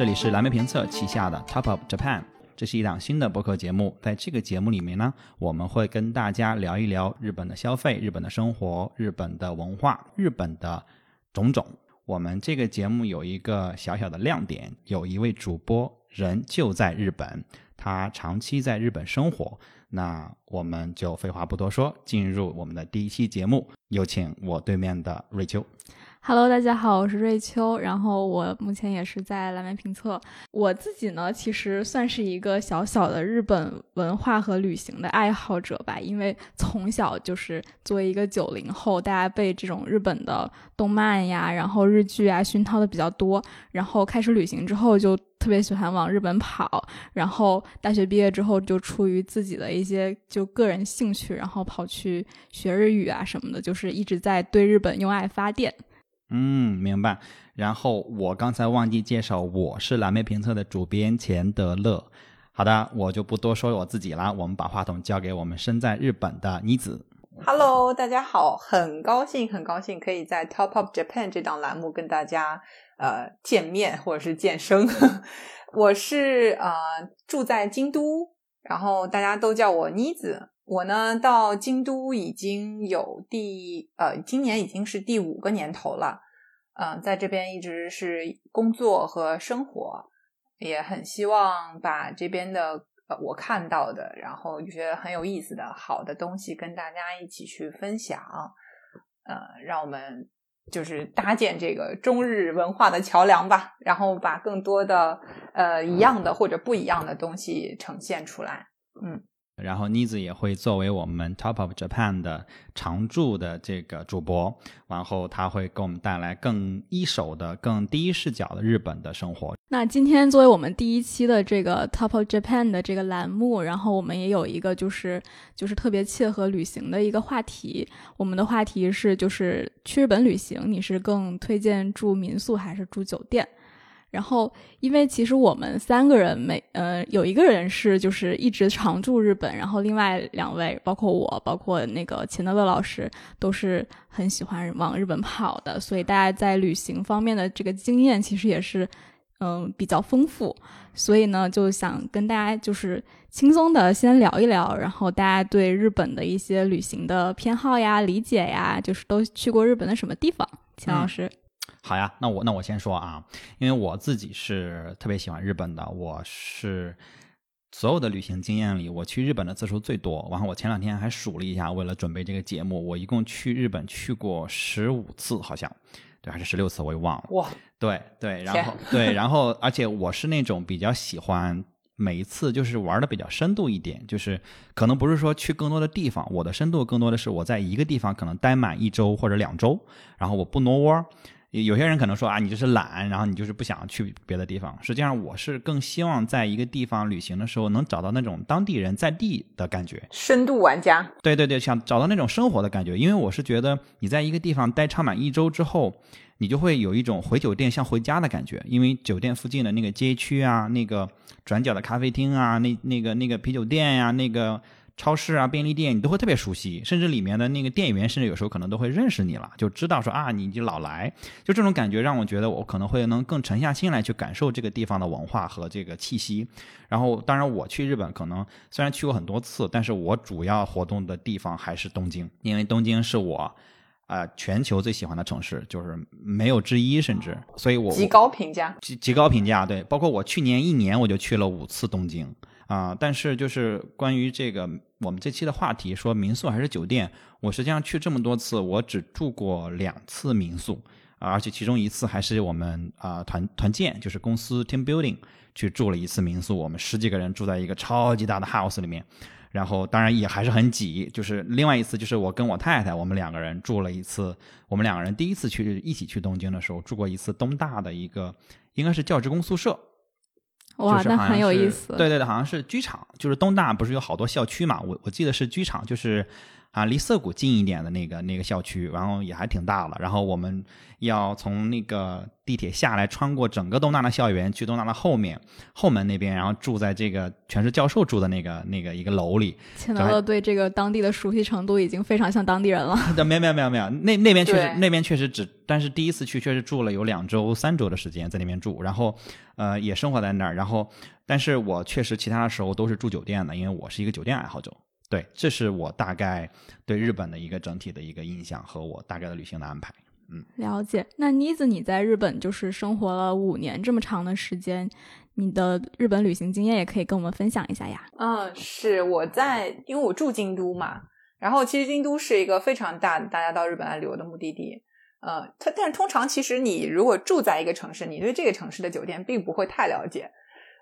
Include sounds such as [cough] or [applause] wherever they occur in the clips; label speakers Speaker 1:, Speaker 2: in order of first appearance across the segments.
Speaker 1: 这里是蓝莓评测旗下的 Top of Japan，这是一档新的播客节目。在这个节目里面呢，我们会跟大家聊一聊日本的消费、日本的生活、日本的文化、日本的种种。我们这个节目有一个小小的亮点，有一位主播人就在日本，他长期在日本生活。那我们就废话不多说，进入我们的第一期节目。有请我对面的瑞秋。
Speaker 2: Hello，大家好，我是瑞秋，然后我目前也是在蓝莓评测。我自己呢，其实算是一个小小的日本文化和旅行的爱好者吧，因为从小就是作为一个九零后，大家被这种日本的动漫呀，然后日剧啊熏陶的比较多，然后开始旅行之后就特别喜欢往日本跑，然后大学毕业之后就出于自己的一些就个人兴趣，然后跑去学日语啊什么的，就是一直在对日本用爱发电。
Speaker 1: 嗯，明白。然后我刚才忘记介绍，我是蓝莓评测的主编钱德勒。好的，我就不多说我自己了，我们把话筒交给我们身在日本的妮子。
Speaker 3: Hello，大家好，很高兴，很高兴可以在 Top of Japan 这档栏目跟大家呃见面或者是见生。[laughs] 我是呃住在京都，然后大家都叫我妮子。我呢到京都已经有第呃今年已经是第五个年头了，嗯、在这边一直是工作和生活，也很希望把这边的。呃，我看到的，然后觉得很有意思的好的东西，跟大家一起去分享，呃，让我们就是搭建这个中日文化的桥梁吧，然后把更多的呃一样的或者不一样的东西呈现出来，嗯。
Speaker 1: 然后妮子也会作为我们 Top of Japan 的常驻的这个主播，然后他会给我们带来更一手的、更第一视角的日本的生活。
Speaker 2: 那今天作为我们第一期的这个 Top of Japan 的这个栏目，然后我们也有一个就是就是特别切合旅行的一个话题。我们的话题是就是去日本旅行，你是更推荐住民宿还是住酒店？然后，因为其实我们三个人每呃有一个人是就是一直常驻日本，然后另外两位包括我，包括那个钱德勒老师都是很喜欢往日本跑的，所以大家在旅行方面的这个经验其实也是嗯、呃、比较丰富。所以呢，就想跟大家就是轻松的先聊一聊，然后大家对日本的一些旅行的偏好呀、理解呀，就是都去过日本的什么地方？钱老师。
Speaker 1: 嗯好呀，那我那我先说啊，因为我自己是特别喜欢日本的，我是所有的旅行经验里，我去日本的次数最多。然后我前两天还数了一下，为了准备这个节目，我一共去日本去过十五次，好像对，还是十六次，我也忘了。
Speaker 3: 哇，
Speaker 1: 对对，然后对，然后而且我是那种比较喜欢。每一次就是玩的比较深度一点，就是可能不是说去更多的地方，我的深度更多的是我在一个地方可能待满一周或者两周，然后我不挪窝。有些人可能说啊，你就是懒，然后你就是不想去别的地方。实际上，我是更希望在一个地方旅行的时候，能找到那种当地人在地的感觉，
Speaker 3: 深度玩家。
Speaker 1: 对对对，想找到那种生活的感觉。因为我是觉得你在一个地方待长满一周之后，你就会有一种回酒店像回家的感觉，因为酒店附近的那个街区啊，那个转角的咖啡厅啊，那那个那个啤酒店呀、啊，那个。超市啊，便利店你都会特别熟悉，甚至里面的那个店员，甚至有时候可能都会认识你了，就知道说啊，你就老来，就这种感觉让我觉得我可能会能更沉下心来去感受这个地方的文化和这个气息。然后，当然我去日本可能虽然去过很多次，但是我主要活动的地方还是东京，因为东京是我啊、呃、全球最喜欢的城市，就是没有之一，甚至所以我
Speaker 3: 极高评价，
Speaker 1: 极极高评价。对，包括我去年一年我就去了五次东京。啊、但是就是关于这个我们这期的话题，说民宿还是酒店，我实际上去这么多次，我只住过两次民宿，而且其中一次还是我们啊、团团建，就是公司 team building 去住了一次民宿，我们十几个人住在一个超级大的 house 里面，然后当然也还是很挤。就是另外一次，就是我跟我太太，我们两个人住了一次，我们两个人第一次去一起去东京的时候，住过一次东大的一个应该是教职工宿舍。
Speaker 2: 哇，
Speaker 1: 就是
Speaker 2: 那很有意思。
Speaker 1: 对对对，好像是剧场，就是东大不是有好多校区嘛？我我记得是剧场，就是啊，离涩谷近一点的那个那个校区，然后也还挺大了。然后我们要从那个地铁下来，穿过整个东大的校园，去东大的后面后门那边，然后住在这个全是教授住的那个那个一个楼里。
Speaker 2: 钱德勒对这个当地的熟悉程度已经非常像当地人了。[laughs]
Speaker 1: 没有没有没有没有，那那边确实
Speaker 3: 对
Speaker 1: 那边确实只，但是第一次去确实住了有两周三周的时间在那边住，然后呃也生活在那儿，然后但是我确实其他的时候都是住酒店的，因为我是一个酒店爱好者。对，这是我大概对日本的一个整体的一个印象和我大概的旅行的安排。
Speaker 2: 嗯了解。那妮子，你在日本就是生活了五年这么长的时间，你的日本旅行经验也可以跟我们分享一下呀。
Speaker 3: 嗯，是我在，因为我住京都嘛，然后其实京都是一个非常大大家到日本来旅游的目的地。呃，它但是通常其实你如果住在一个城市，你对这个城市的酒店并不会太了解。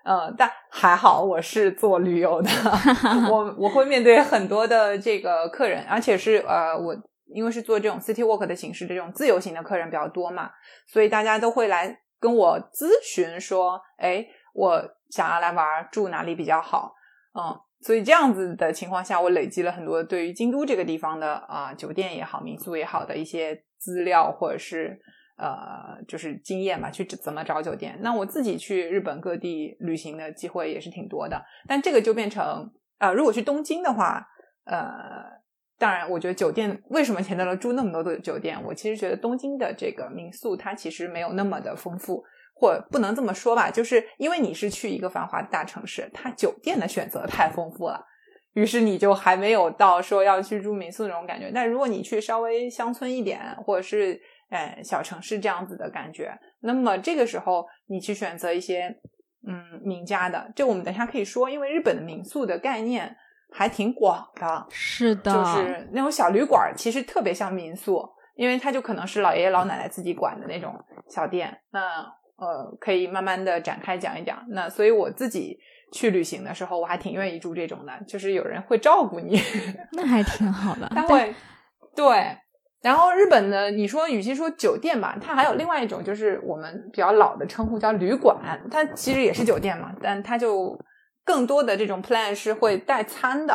Speaker 3: 呃，但还好我是做旅游的，[laughs] 我我会面对很多的这个客人，而且是呃我因为是做这种 city walk 的形式，这种自由行的客人比较多嘛，所以大家都会来跟我咨询说，哎，我想要来玩，住哪里比较好？嗯，所以这样子的情况下，我累积了很多对于京都这个地方的啊、酒店也好、民宿也好的一些资料，或者是呃，就是经验吧，去怎么找酒店。那我自己去日本各地旅行的机会也是挺多的，但这个就变成呃，如果去东京的话，呃，当然，我觉得酒店为什么钱德勒住那么多的酒店？我其实觉得东京的这个民宿它其实没有那么的丰富，或不能这么说吧，就是因为你是去一个繁华的大城市，它酒店的选择太丰富了。于是你就还没有到说要去住民宿那种感觉，但如果你去稍微乡村一点，或者是呃小城市这样子的感觉，那么这个时候你去选择一些嗯名家的，这我们等一下可以说，因为日本的民宿的概念还挺广的，
Speaker 2: 是的，
Speaker 3: 就是那种小旅馆，其实特别像民宿，因为它就可能是老爷爷老奶奶自己管的那种小店。那呃，可以慢慢的展开讲一讲。那所以我自己去旅行的时候，我还挺愿意住这种的，就是有人会照顾你，
Speaker 2: 那还挺好的。[laughs]
Speaker 3: 他会对。然后日本的，你说与其说酒店吧，它还有另外一种，就是我们比较老的称呼叫旅馆，它其实也是酒店嘛，但它就更多的这种 plan 是会带餐的，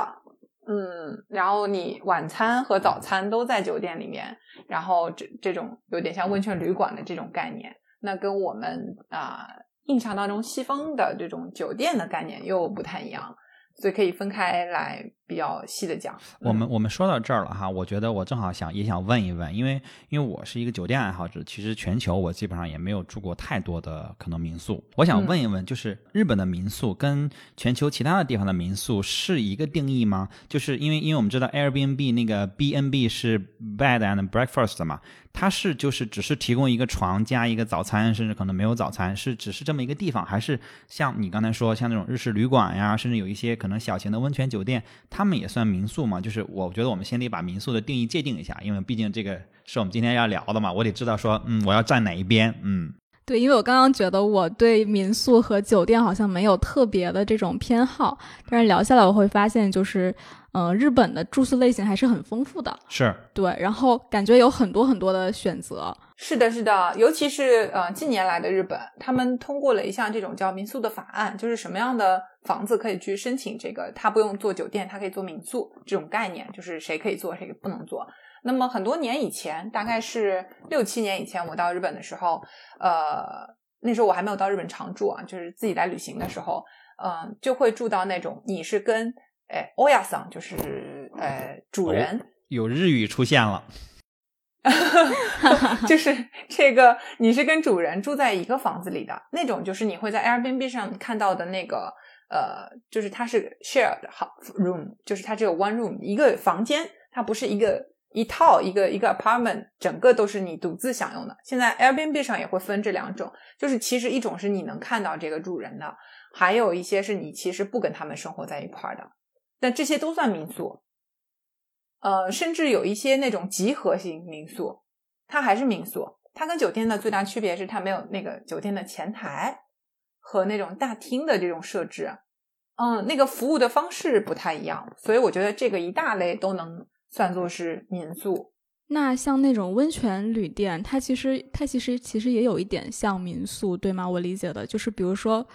Speaker 3: 嗯，然后你晚餐和早餐都在酒店里面，然后这这种有点像温泉旅馆的这种概念，那跟我们啊、印象当中西方的这种酒店的概念又不太一样，所以可以分开来比较细的讲。
Speaker 1: 我们
Speaker 3: 嗯
Speaker 1: 我们说到这儿了哈，我觉得我正好想也想问一问，因为因为我是一个酒店爱好者，其实全球我基本上也没有住过太多的可能民宿。我想
Speaker 3: 嗯
Speaker 1: 问一问，就是日本的民宿跟全球其他的地方的民宿是一个定义吗？就是因为因为我们知道 Airbnb 那个 B&B 是 Bed and Breakfast 嘛，它是就是只是提供一个床加一个早餐，甚至可能没有早餐，是只是这么一个地方，还是像你刚才说像那种日式旅馆呀，甚至有一些可能小型的温泉酒店，他们也算民宿嘛？就是我觉得我们先得把民宿的定义界定一下，因为毕竟这个是我们今天要聊的嘛，我得知道说，嗯，我要站哪一边，嗯。
Speaker 2: 对，因为我刚刚觉得我对民宿和酒店好像没有特别的这种偏好，但是聊下来我会发现，就是，呃，日本的住宿类型还是很丰富的，
Speaker 1: 是，
Speaker 2: 对，然后感觉有很多很多的选择，
Speaker 3: 是的，是的，尤其是呃近年来的日本，他们通过了一项这种叫民宿的法案，就是什么样的房子可以去申请这个，他不用做酒店，他可以做民宿这种概念，就是谁可以做，谁不能做。那么很多年以前，大概是六七年以前，我到日本的时候，呃，那时候我还没有到日本常住啊，就是自己来旅行的时候，嗯、就会住到那种你是跟诶欧亚桑，就是呃主人。
Speaker 1: 有日语出现了，[laughs]
Speaker 3: 就是这个，你是跟主人住在一个房子里的那种，就是你会在 Airbnb 上看到的那个，呃，就是它是 shared ho- room，就是它只有 one room 一个房间，它不是一个一套一个一个 apartment，整个都是你独自享用的。现在 Airbnb 上也会分这两种，就是其实一种是你能看到这个主人的，还有一些是你其实不跟他们生活在一块儿的，但这些都算民宿。呃，甚至有一些那种集合型民宿，它还是民宿。它跟酒店的最大区别是，它没有那个酒店的前台和那种大厅的这种设置。嗯，那个服务的方式不太一样，所以我觉得这个一大类都能算作是民宿。
Speaker 2: 那像那种温泉旅店，它其实它其实其实也有一点像民宿，对吗？我理解的就是，比如说，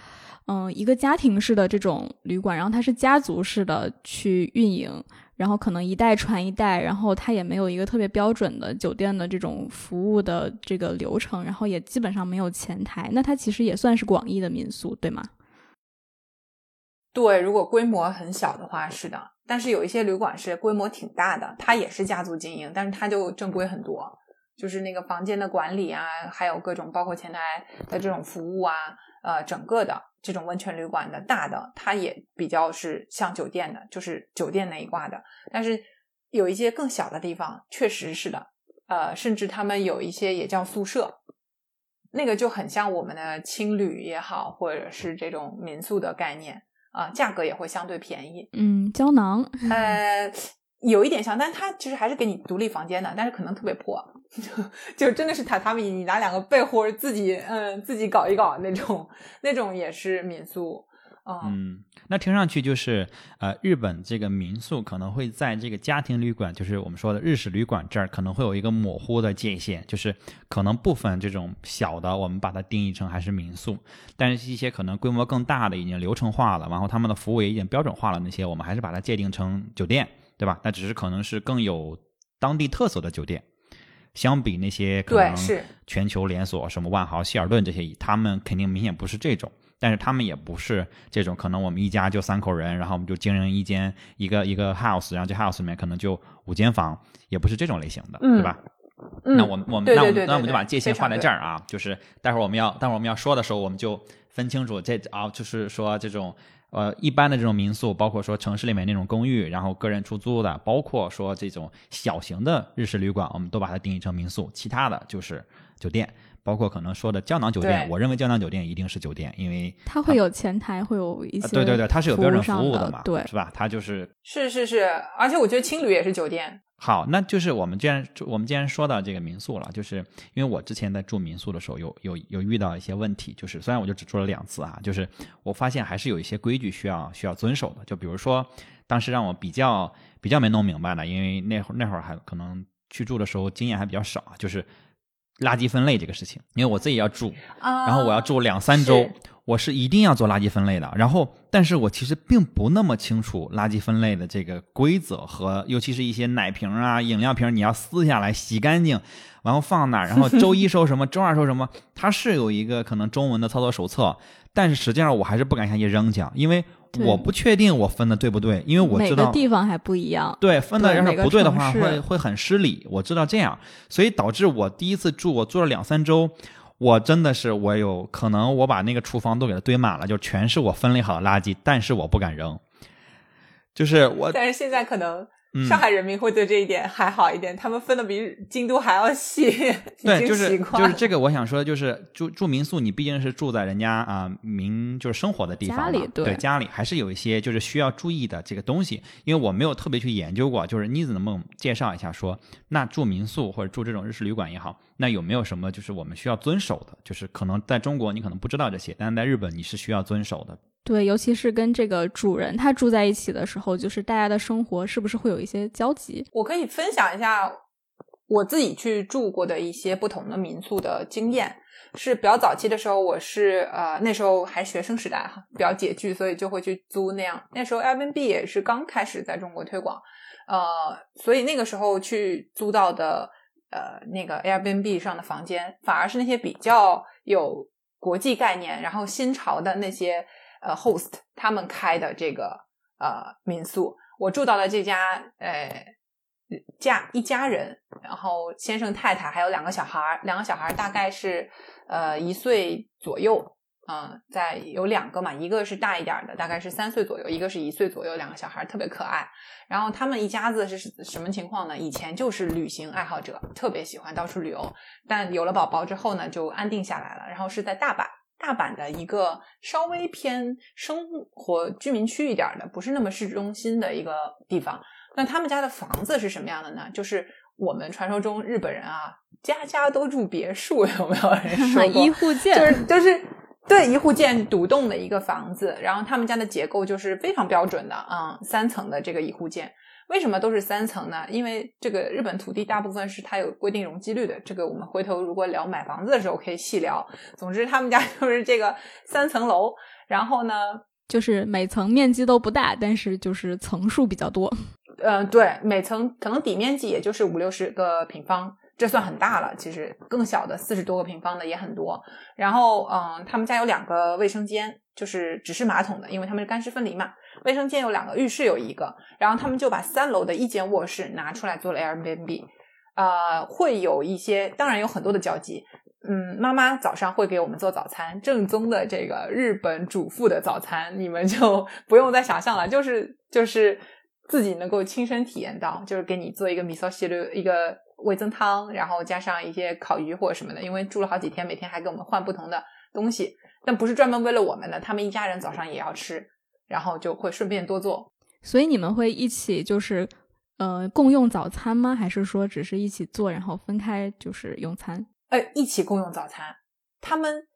Speaker 2: 嗯，一个家庭式的这种旅馆，然后它是家族式的去运营，然后可能一代传一代，然后它也没有一个特别标准的酒店的这种服务的这个流程，然后也基本上没有前台，那它其实也算是广义的民宿，对吗？
Speaker 3: 对，如果规模很小的话是的，但是有一些旅馆是规模挺大的，它也是家族经营，但是它就正规很多，就是那个房间的管理啊，还有各种包括前台的这种服务啊，呃，整个的这种温泉旅馆的大的，它也比较是像酒店的，就是酒店那一挂的。但是有一些更小的地方，确实是的，呃，甚至他们有一些也叫宿舍，那个就很像我们的青旅也好，或者是这种民宿的概念。啊，价格也会相对便宜。
Speaker 2: 嗯，胶囊，
Speaker 3: 呃，有一点像，但它其实还是给你独立房间的，但是可能特别破，[laughs] 就真的是榻榻米，你拿两个被或者自己嗯自己搞一搞那种，那种也是民宿。
Speaker 1: 嗯，那听上去就是呃，日本这个民宿可能会在这个家庭旅馆，就是我们说的日式旅馆这儿，可能会有一个模糊的界限，就是可能部分这种小的，我们把它定义成还是民宿，但是一些可能规模更大的，已经流程化了，然后他们的服务也已经标准化了，那些我们还是把它界定成酒店，对吧？那只是可能是更有当地特色的酒店，相比那些可能全球连锁什么万豪、希尔顿这些，他们肯定明显不是这种。但是他们也不是这种，可能我们一家就三口人，然后我们就经营一间一个一个 house，然后这 house 里面可能就五间房，也不是这种类型的，对吧？那我们我们那我们那我们就把界限画在这儿啊，就是待会儿我们要待会儿我们要说的时候，我们就分清楚这啊，就是说这种呃一般的这种民宿，包括说城市里面那种公寓，然后个人出租的，包括说这种小型的日式旅馆，我们都把它定义成民宿，其他的就是酒店。包括可能说的胶囊酒店，我认为胶囊酒店一定是酒店，因为
Speaker 2: 它会有前台，会有一些
Speaker 1: 对对对，它是有标准服
Speaker 2: 务
Speaker 1: 的嘛，
Speaker 2: 对，
Speaker 1: 是吧？它就是
Speaker 3: 是是是，而且我觉得青旅也是酒店。
Speaker 1: 好，那就是我们既然我们既然说到这个民宿了，就是因为我之前在住民宿的时候，有有有遇到一些问题，就是虽然我就只住了两次啊，就是我发现还是有一些规矩需要需要遵守的，就比如说当时让我比较比较没弄明白的，因为那会儿那会儿还可能去住的时候经验还比较少，就是。垃圾分类这个事情，因为我自己要住，然后我要住两三周，我是一定要做垃圾分类的。然后，但是我其实并不那么清楚垃圾分类的这个规则和，尤其是一些奶瓶啊、饮料瓶，你要撕下来洗干净，然后放哪，然后 [laughs] 周一收什么，周二收什么，它是有一个可能中文的操作手册，但是实际上我还是不敢下去扔去，因为。我不确定我分的对不对，因为我知道
Speaker 2: 每个地方还不一样。
Speaker 1: 对，分的要是不对的话，会会很失礼。我知道这样，所以导致我第一次住，我住了两三周，我真的是我有可能我把那个厨房都给它堆满了，就全是我分类好的垃圾，但是我不敢扔。就是我，
Speaker 3: 但是现在可能。上海人民会对这一点还好一点，他们分的比京都还要细。[laughs]
Speaker 1: 对，就是就是这个，我想说的就是，住住民宿，你毕竟是住在人家啊民就是生活的地方
Speaker 2: 嘛，
Speaker 1: 对家里还是有一些就是需要注意的这个东西。因为我没有特别去研究过，就是妮子能不能介绍一下，说那住民宿或者住这种日式旅馆也好，那有没有什么就是我们需要遵守的？就是可能在中国你可能不知道这些，但是在日本你是需要遵守的。
Speaker 2: 对，尤其是跟这个主人他住在一起的时候，就是大家的生活是不是会有一些交集？
Speaker 3: 我可以分享一下我自己去住过的一些不同的民宿的经验。是比较早期的时候，我是呃那时候还学生时代哈，比较拮据，所以就会去租那样。那时候 Airbnb 也是刚开始在中国推广，呃，所以那个时候去租到的呃那个 Airbnb 上的房间，反而是那些比较有国际概念，然后新潮的那些。呃，host 他们开的这个呃民宿，我住到了这家呃家一家人，然后先生太太还有两个小孩两个小孩大概是呃一岁左右，嗯，在有两个嘛，一个是大一点的，大概是三岁左右，一个是一岁左右，两个小孩特别可爱。然后他们一家子是什么情况呢？以前就是旅行爱好者，特别喜欢到处旅游，但有了宝宝之后呢，就安定下来了，然后是在大阪。大阪的一个稍微偏生活居民区一点的，不是那么市中心的一个地方。那他们家的房子是什么样的呢？就是我们传说中日本人啊，家家都住别墅，[laughs] 有没有人说过？[laughs]
Speaker 2: 一户建，
Speaker 3: 就是就是对一户建独栋的一个房子。然后他们家的结构就是非常标准的啊，三层的这个一户建。为什么都是三层呢？因为这个日本土地大部分是它有规定容积率的。这个我们回头如果聊买房子的时候可以细聊。总之，他们家 [laughs] 就是这个三层楼，然后呢，
Speaker 2: 就是每层面积都不大，但是就是层数比较多。
Speaker 3: 嗯，[laughs] 对，每层可能底面积也就是五六十个平方，这算很大了。其实更小的四十多个平方的也很多。然后，嗯，他们家有两个卫生间，就是只是马桶的，因为他们是干湿分离嘛。卫生间有两个，浴室有一个。然后他们就把三楼的一间卧室拿出来做了 Airbnb。呃，会有一些，当然有很多的交集。嗯，妈妈早上会给我们做早餐，正宗的这个日本主妇的早餐，你们就 [laughs] 不用再想象了，就是就是自己能够亲身体验到，就是给你做一个米烧西的一个味增汤，然后加上一些烤鱼或者什么的。因为住了好几天，每天还给我们换不同的东西，但不是专门为了我们的，他们一家人早上也要吃，然后就会顺便多做。
Speaker 2: 所以你们会一起就是。呃，共用早餐吗？还是说只是一起做，然后分开就是用餐？
Speaker 3: 呃，一起共用早餐。他们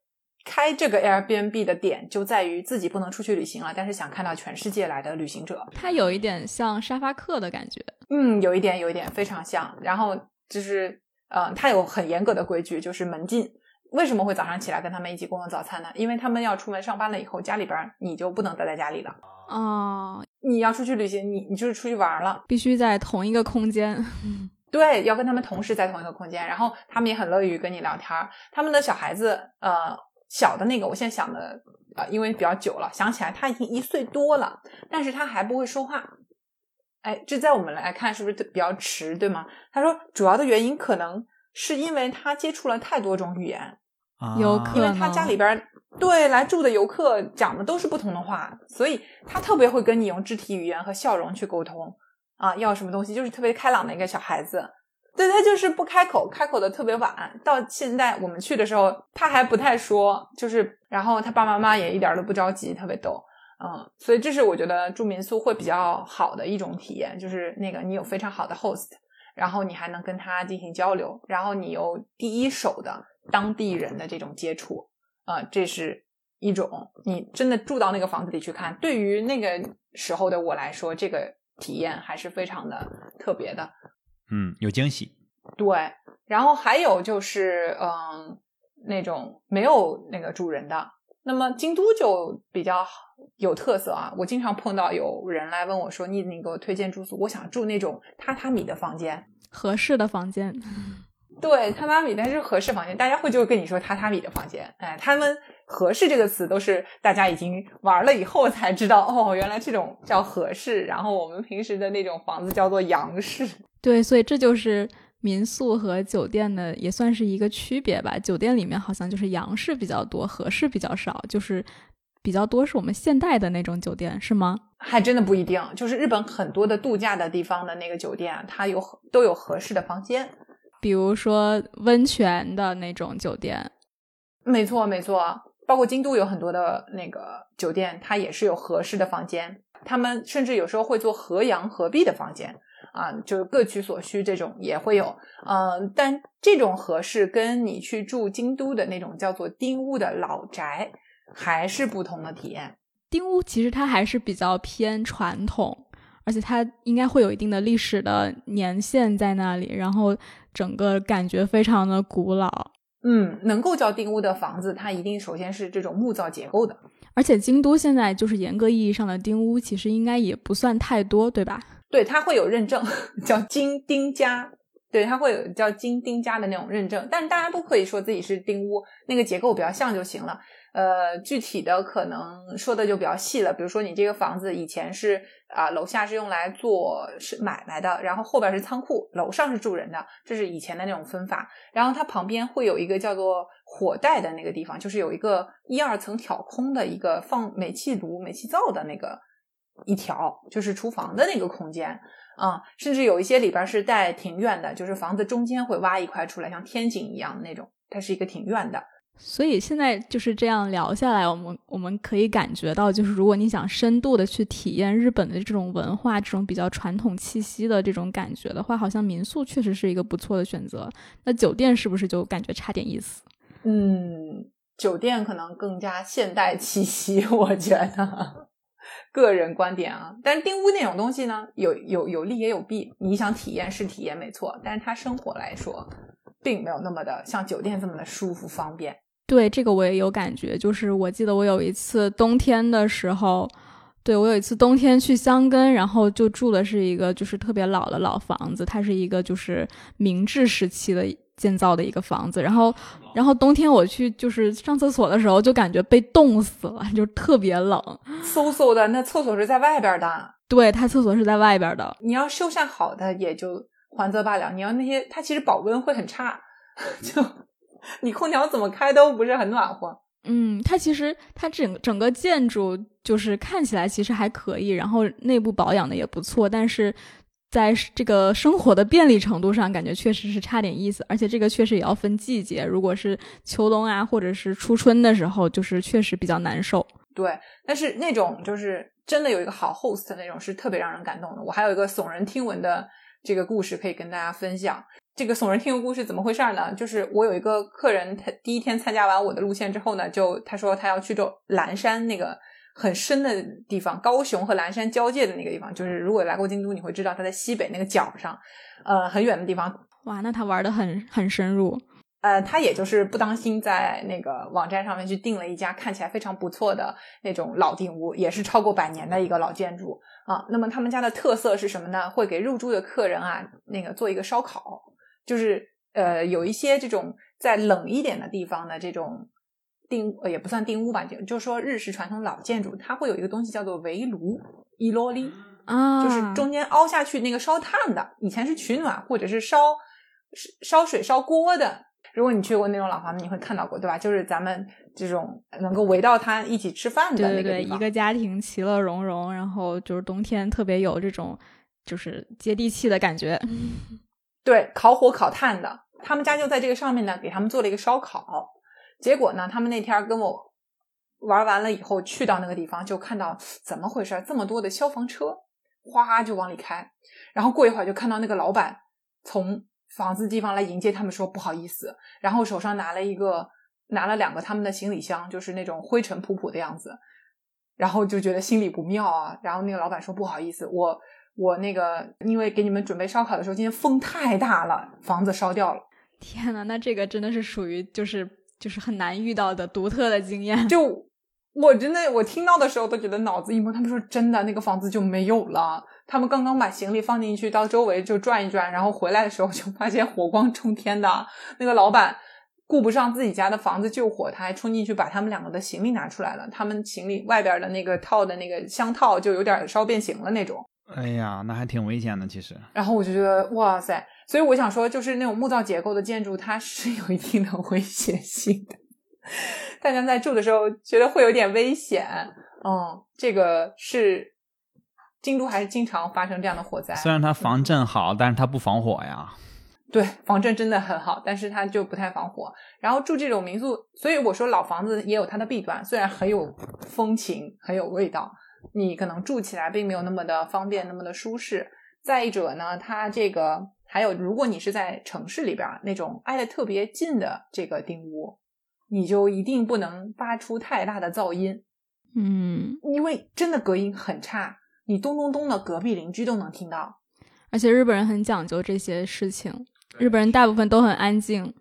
Speaker 3: 开这个 Airbnb 的点就在于自己不能出去旅行了，但是想看到全世界来的旅行者。
Speaker 2: 它有一点像沙发客的感觉。
Speaker 3: 嗯，有一点，有一点，非常像。然后就是，呃，它有很严格的规矩，就是门禁。为什么会早上起来跟他们一起共用早餐呢？因为他们要出门上班了以后，家里边你就不能待在家里了。
Speaker 2: 哦，
Speaker 3: 你要出去旅行，你你就是出去玩了，
Speaker 2: 必须在同一个空间。[laughs]
Speaker 3: 对，要跟他们同时在同一个空间，然后他们也很乐于跟你聊天。他们的小孩子，呃，小的那个，我现在想的，呃，因为比较久了，想起来他已经一岁多了，但是他还不会说话。哎，这在我们来看是不是比较迟，对吗？他说，主要的原因可能是因为他接触了太多种语言，
Speaker 2: 有可能，
Speaker 3: 因为他家里边。对，来住的游客讲的都是不同的话，所以他特别会跟你用肢体语言和笑容去沟通啊，要什么东西就是特别开朗的一个小孩子。对他就是不开口，开口的特别晚。到现在我们去的时候，他还不太说，就是然后他爸爸妈妈也一点都不着急，特别逗。嗯，所以这是我觉得住民宿会比较好的一种体验，就是那个你有非常好的 host，然后你还能跟他进行交流，然后你有第一手的当地人的这种接触。啊，这是一种你真的住到那个房子里去看，对于那个时候的我来说，这个体验还是非常的特别的。
Speaker 1: 嗯，有惊喜。
Speaker 3: 对，然后还有就是，嗯，那种没有那个主人的，那么京都就比较有特色啊。我经常碰到有人来问我说：“你你给我推荐住宿，我想住那种榻榻米的房间，
Speaker 2: 合适的房间。”
Speaker 3: 对，榻榻米，但是合适房间，大家会就跟你说榻榻米的房间。哎，他们合适这个词都是大家已经玩了以后才知道，哦，原来这种叫合适。然后我们平时的那种房子叫做洋式。
Speaker 2: 对，所以这就是民宿和酒店的也算是一个区别吧。酒店里面好像就是洋式比较多，合适比较少，就是比较多是我们现代的那种酒店，是吗？
Speaker 3: 还真的不一定，就是日本很多的度假的地方的那个酒店，它有都有合适的房间。
Speaker 2: 比如说温泉的那种酒店，
Speaker 3: 没错没错，包括京都有很多的那个酒店，它也是有合适的房间。他们甚至有时候会做合阳合璧的房间啊，就是各取所需，这种也会有。嗯，但这种合适跟你去住京都的那种叫做丁屋的老宅还是不同的体验。
Speaker 2: 丁屋其实它还是比较偏传统，而且它应该会有一定的历史的年限在那里，然后。整个感觉非常的古老，
Speaker 3: 嗯，能够叫丁屋的房子，它一定首先是这种木造结构的。
Speaker 2: 而且京都现在就是严格意义上的丁屋，其实应该也不算太多，对吧？
Speaker 3: 对，它会有认证，[laughs] 叫金丁家，对，它会有叫金丁家的那种认证，但大家都可以说自己是丁屋，那个结构比较像就行了。呃，具体的可能说的就比较细了，比如说你这个房子以前是啊，楼下是用来做是买卖的，然后后边是仓库，楼上是住人的，这是以前的那种分法。然后它旁边会有一个叫做火带的那个地方，就是有一个一二层挑空的一个放煤气炉、煤气灶的那个一条，就是厨房的那个空间啊。甚至有一些里边是带庭院的，就是房子中间会挖一块出来，像天井一样的那种，它是一个庭院的。
Speaker 2: 所以现在就是这样聊下来，我们我们可以感觉到，就是如果你想深度的去体验日本的这种文化，这种比较传统气息的这种感觉的话，好像民宿确实是一个不错的选择。那酒店是不是就感觉差点意思？
Speaker 3: 嗯，酒店可能更加现代气息，[laughs] 我觉得个人观点啊。但是丁屋那种东西呢，有有有利也有弊。你想体验是体验没错，但是它生活来说，并没有那么的像酒店这么的舒服方便。
Speaker 2: 对这个我也有感觉，就是我记得我有一次冬天的时候对我有一次冬天去香根，然后就住的是一个就是特别老的老房子，它是一个就是明治时期的建造的一个房子，然后然后冬天我去就是上厕所的时候就感觉被冻死了，就特别冷。
Speaker 3: 嗖嗖的，那厕所是在外边的，
Speaker 2: 对，它厕所是在外边的。
Speaker 3: 你要修缮好的也就还则罢了，你要那些它其实保温会很差，[laughs] 就你空调怎么开都不是很暖和。
Speaker 2: 嗯，它其实它整整个建筑就是看起来其实还可以，然后内部保养的也不错，但是在这个生活的便利程度上，感觉确实是差点意思。而且这个确实也要分季节，如果是秋冬啊，或者是初春的时候，就是确实比较难受。
Speaker 3: 对，但是那种就是真的有一个好 host 那种是特别让人感动的。我还有一个耸人听闻的这个故事可以跟大家分享。这个耸人听闻故事怎么回事呢？就是我有一个客人，他第一天参加完我的路线之后呢，就他说他要去这蓝山那个很深的地方，高雄和蓝山交界的那个地方，就是如果来过京都，你会知道他在西北那个角上，呃，很远的地方。
Speaker 2: 哇，那他玩的很很深入。
Speaker 3: 呃，他也就是不当心在那个网站上面去订了一家看起来非常不错的那种老定屋，也是超过百年的一个老建筑啊。那么他们家的特色是什么呢？会给入住的客人啊，那个做一个烧烤。就是呃，有一些这种在冷一点的地方的这种定也不算定屋吧，就就是说日式传统老建筑，它会有一个东西叫做围炉伊洛里
Speaker 2: 啊，
Speaker 3: 就是中间凹下去那个烧炭的，以前是取暖或者是烧烧水烧锅的。如果你去过那种老房子，你会看到过，对吧？就是咱们这种能够围到他一起吃饭的那
Speaker 2: 个一个家庭其乐融融，然后就是冬天特别有这种就是接地气的感觉。[laughs]
Speaker 3: 对，烤火烤炭的，他们家就在这个上面呢，给他们做了一个烧烤。结果呢，他们那天跟我玩完了以后，去到那个地方就看到怎么回事，这么多的消防车哗就往里开，然后过一会儿就看到那个老板从房子地方来迎接他们，说不好意思，然后手上拿了一个拿了两个他们的行李箱，就是那种灰尘扑扑的样子，然后就觉得心里不妙啊。然后那个老板说不好意思，我。我那个，因为给你们准备烧烤的时候，今天风太大了，房子烧掉了。
Speaker 2: 天呐，那这个真的是属于就是就是很难遇到的独特的经验。
Speaker 3: 就我真的，我听到的时候都觉得脑子一懵。他们说真的，那个房子就没有了。他们刚刚把行李放进去，到周围就转一转，然后回来的时候就发现火光冲天的。那个老板顾不上自己家的房子救火，他还冲进去把他们两个的行李拿出来了。他们行李外边的那个套的那个箱套就有点烧变形了那种。
Speaker 1: 哎呀，那还挺危险的，其实。
Speaker 3: 然后我就觉得，哇塞！所以我想说，就是那种木造结构的建筑，它是有一定的 [laughs] 危险性的。大家在住的时候觉得会有点危险，嗯，这个是京都还是经常发生这样的火灾。
Speaker 1: 虽然它防震好，但是它不防火呀。
Speaker 3: 对，防震真的很好，但是它就不太防火。然后住这种民宿，所以我说老房子也有它的弊端，虽然很有风情，很有味道。你可能住起来并没有那么的方便，那么的舒适。再一者呢，它这个还有，如果你是在城市里边那种挨得特别近的这个丁屋，你就一定不能发出太大的噪音，
Speaker 2: 嗯，
Speaker 3: 因为真的隔音很差，你咚咚咚的，隔壁邻居都能听到。
Speaker 2: 而且日本人很讲究这些事情，日本人大部分都很安静。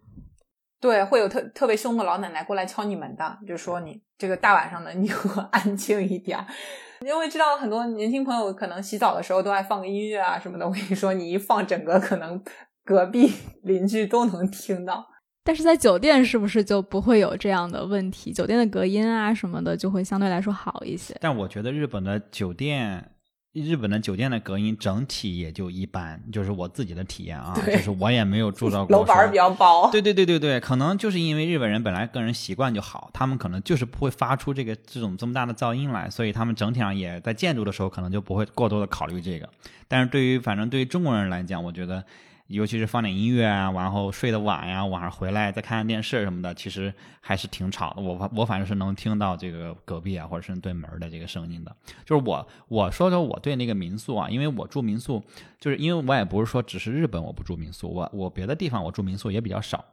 Speaker 3: 对，会有特特别凶的老奶奶过来敲你门的，就说你这个大晚上的，你给我 [laughs] 安静一点。因为知道很多年轻朋友可能洗澡的时候都爱放个音乐啊什么的，我跟你说，你一放，整个可能隔壁邻居都能听到。
Speaker 2: 但是在酒店是不是就不会有这样的问题？酒店的隔音啊什么的就会相对来说好一些。
Speaker 1: 但我觉得日本的酒店。日本的酒店的隔音整体也就一般，就是我自己的体验啊，就是我也没有住到 [laughs] 过。
Speaker 3: 楼板比较薄。
Speaker 1: 对对对对对，可能就是因为日本人本来个人习惯就好，他们可能就是不会发出这个这种这么大的噪音来，所以他们整体上也在建筑的时候可能就不会过多的考虑这个。但是对于反正对于中国人来讲，我觉得。尤其是放点音乐啊，然后睡得晚呀，晚上回来再看看电视什么的，其实还是挺吵的。我我反正是能听到这个隔壁啊，或者是对门的这个声音的。就是我我说说我对那个民宿啊，因为我住民宿，就是因为我也不是说只是日本我不住民宿，我我别的地方我住民宿也比较少。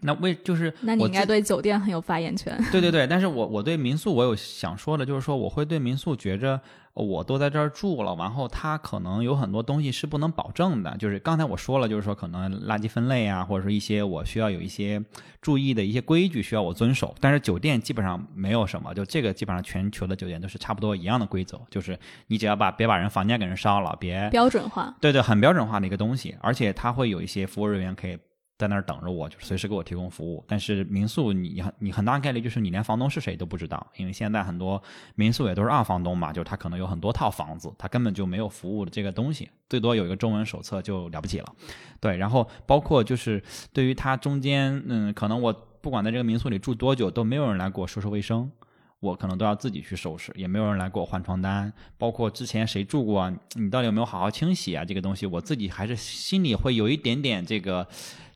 Speaker 1: 那为就是
Speaker 2: 那你应该对酒店很有发言权。
Speaker 1: 对对对，但是我我对民宿我有想说的，就是说我会对民宿觉着呃我都在这儿住了，然后它可能有很多东西是不能保证的，就是刚才我说了，就是说可能垃圾分类啊，或者说一些我需要有一些注意的一些规矩需要我遵守，但是酒店基本上没有什么，就这个基本上全球的酒店都是差不多一样的规则，就是你只要把别把人房间给人烧了，别
Speaker 2: 标准化，
Speaker 1: 对对，很标准化的一个东西，而且它会有一些服务人员可以在那儿等着我，就是随时给我提供服务。但是民宿你很你很大概率就是你连房东是谁都不知道，因为现在很多民宿也都是二房东嘛，就是他可能有很多套房子，他根本就没有服务的这个东西，最多有一个中文手册就了不起了。对，然后包括就是对于他中间，嗯，可能我不管在这个民宿里住多久，都没有人来给我收拾卫生。我可能都要自己去收拾，也没有人来给我换床单。包括之前谁住过，你到底有没有好好清洗啊？这个东西我自己还是心里会有一点点这个。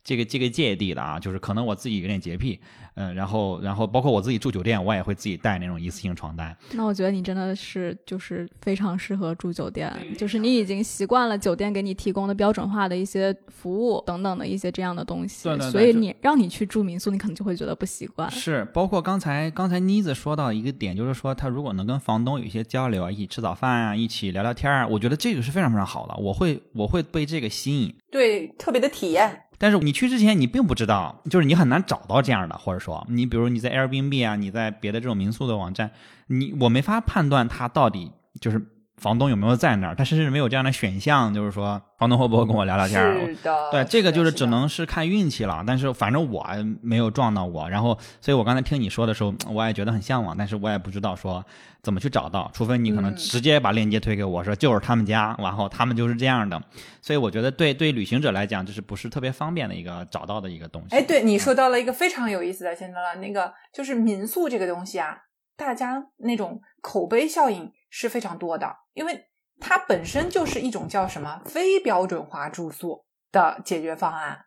Speaker 1: 这个这个芥蒂的啊，就是可能我自己有点洁癖，嗯，然后然后包括我自己住酒店，我也会自己带那种一次性床单。
Speaker 2: 那我觉得你真的是就是非常适合住酒店，就是你已经习惯了酒店给你提供的标准化的一些服务等等的一些这样的东西，
Speaker 1: 对对对
Speaker 2: 所以你让你去住民宿，你可能就会觉得不习惯。
Speaker 1: 是，包括刚才刚才妮子说到一个点，就是说他如果能跟房东有一些交流啊，一起吃早饭啊，一起聊聊天啊，我觉得这个是非常非常好的，我会我会被这个吸引。
Speaker 3: 对，特别的体验。
Speaker 1: 但是你去之前，你并不知道，就是你很难找到这样的，或者说你比如你在 Airbnb 啊，你在别的这种民宿的网站，你我没法判断它到底就是房东有没有在那儿，他甚至没有这样的选项，就是说房东会不会跟我聊聊天儿。
Speaker 3: 是的，
Speaker 1: 对，这个就是只能是看运气了。但是反正我没有撞到我，然后所以我刚才听你说的时候，我也觉得很向往，但是我也不知道说怎么去找到，除非你可能
Speaker 3: 嗯
Speaker 1: 直接把链接推给我说就是他们家，然后他们就是这样的。所以我觉得对对旅行者来讲，就是不是特别方便的一个找到的一个东西。
Speaker 3: 哎，对你
Speaker 1: 嗯
Speaker 3: 说到了一个非常有意思的，现在了，那个就是民宿这个东西啊，大家那种口碑效应是非常多的，因为它本身就是一种叫什么非标准化住宿的解决方案，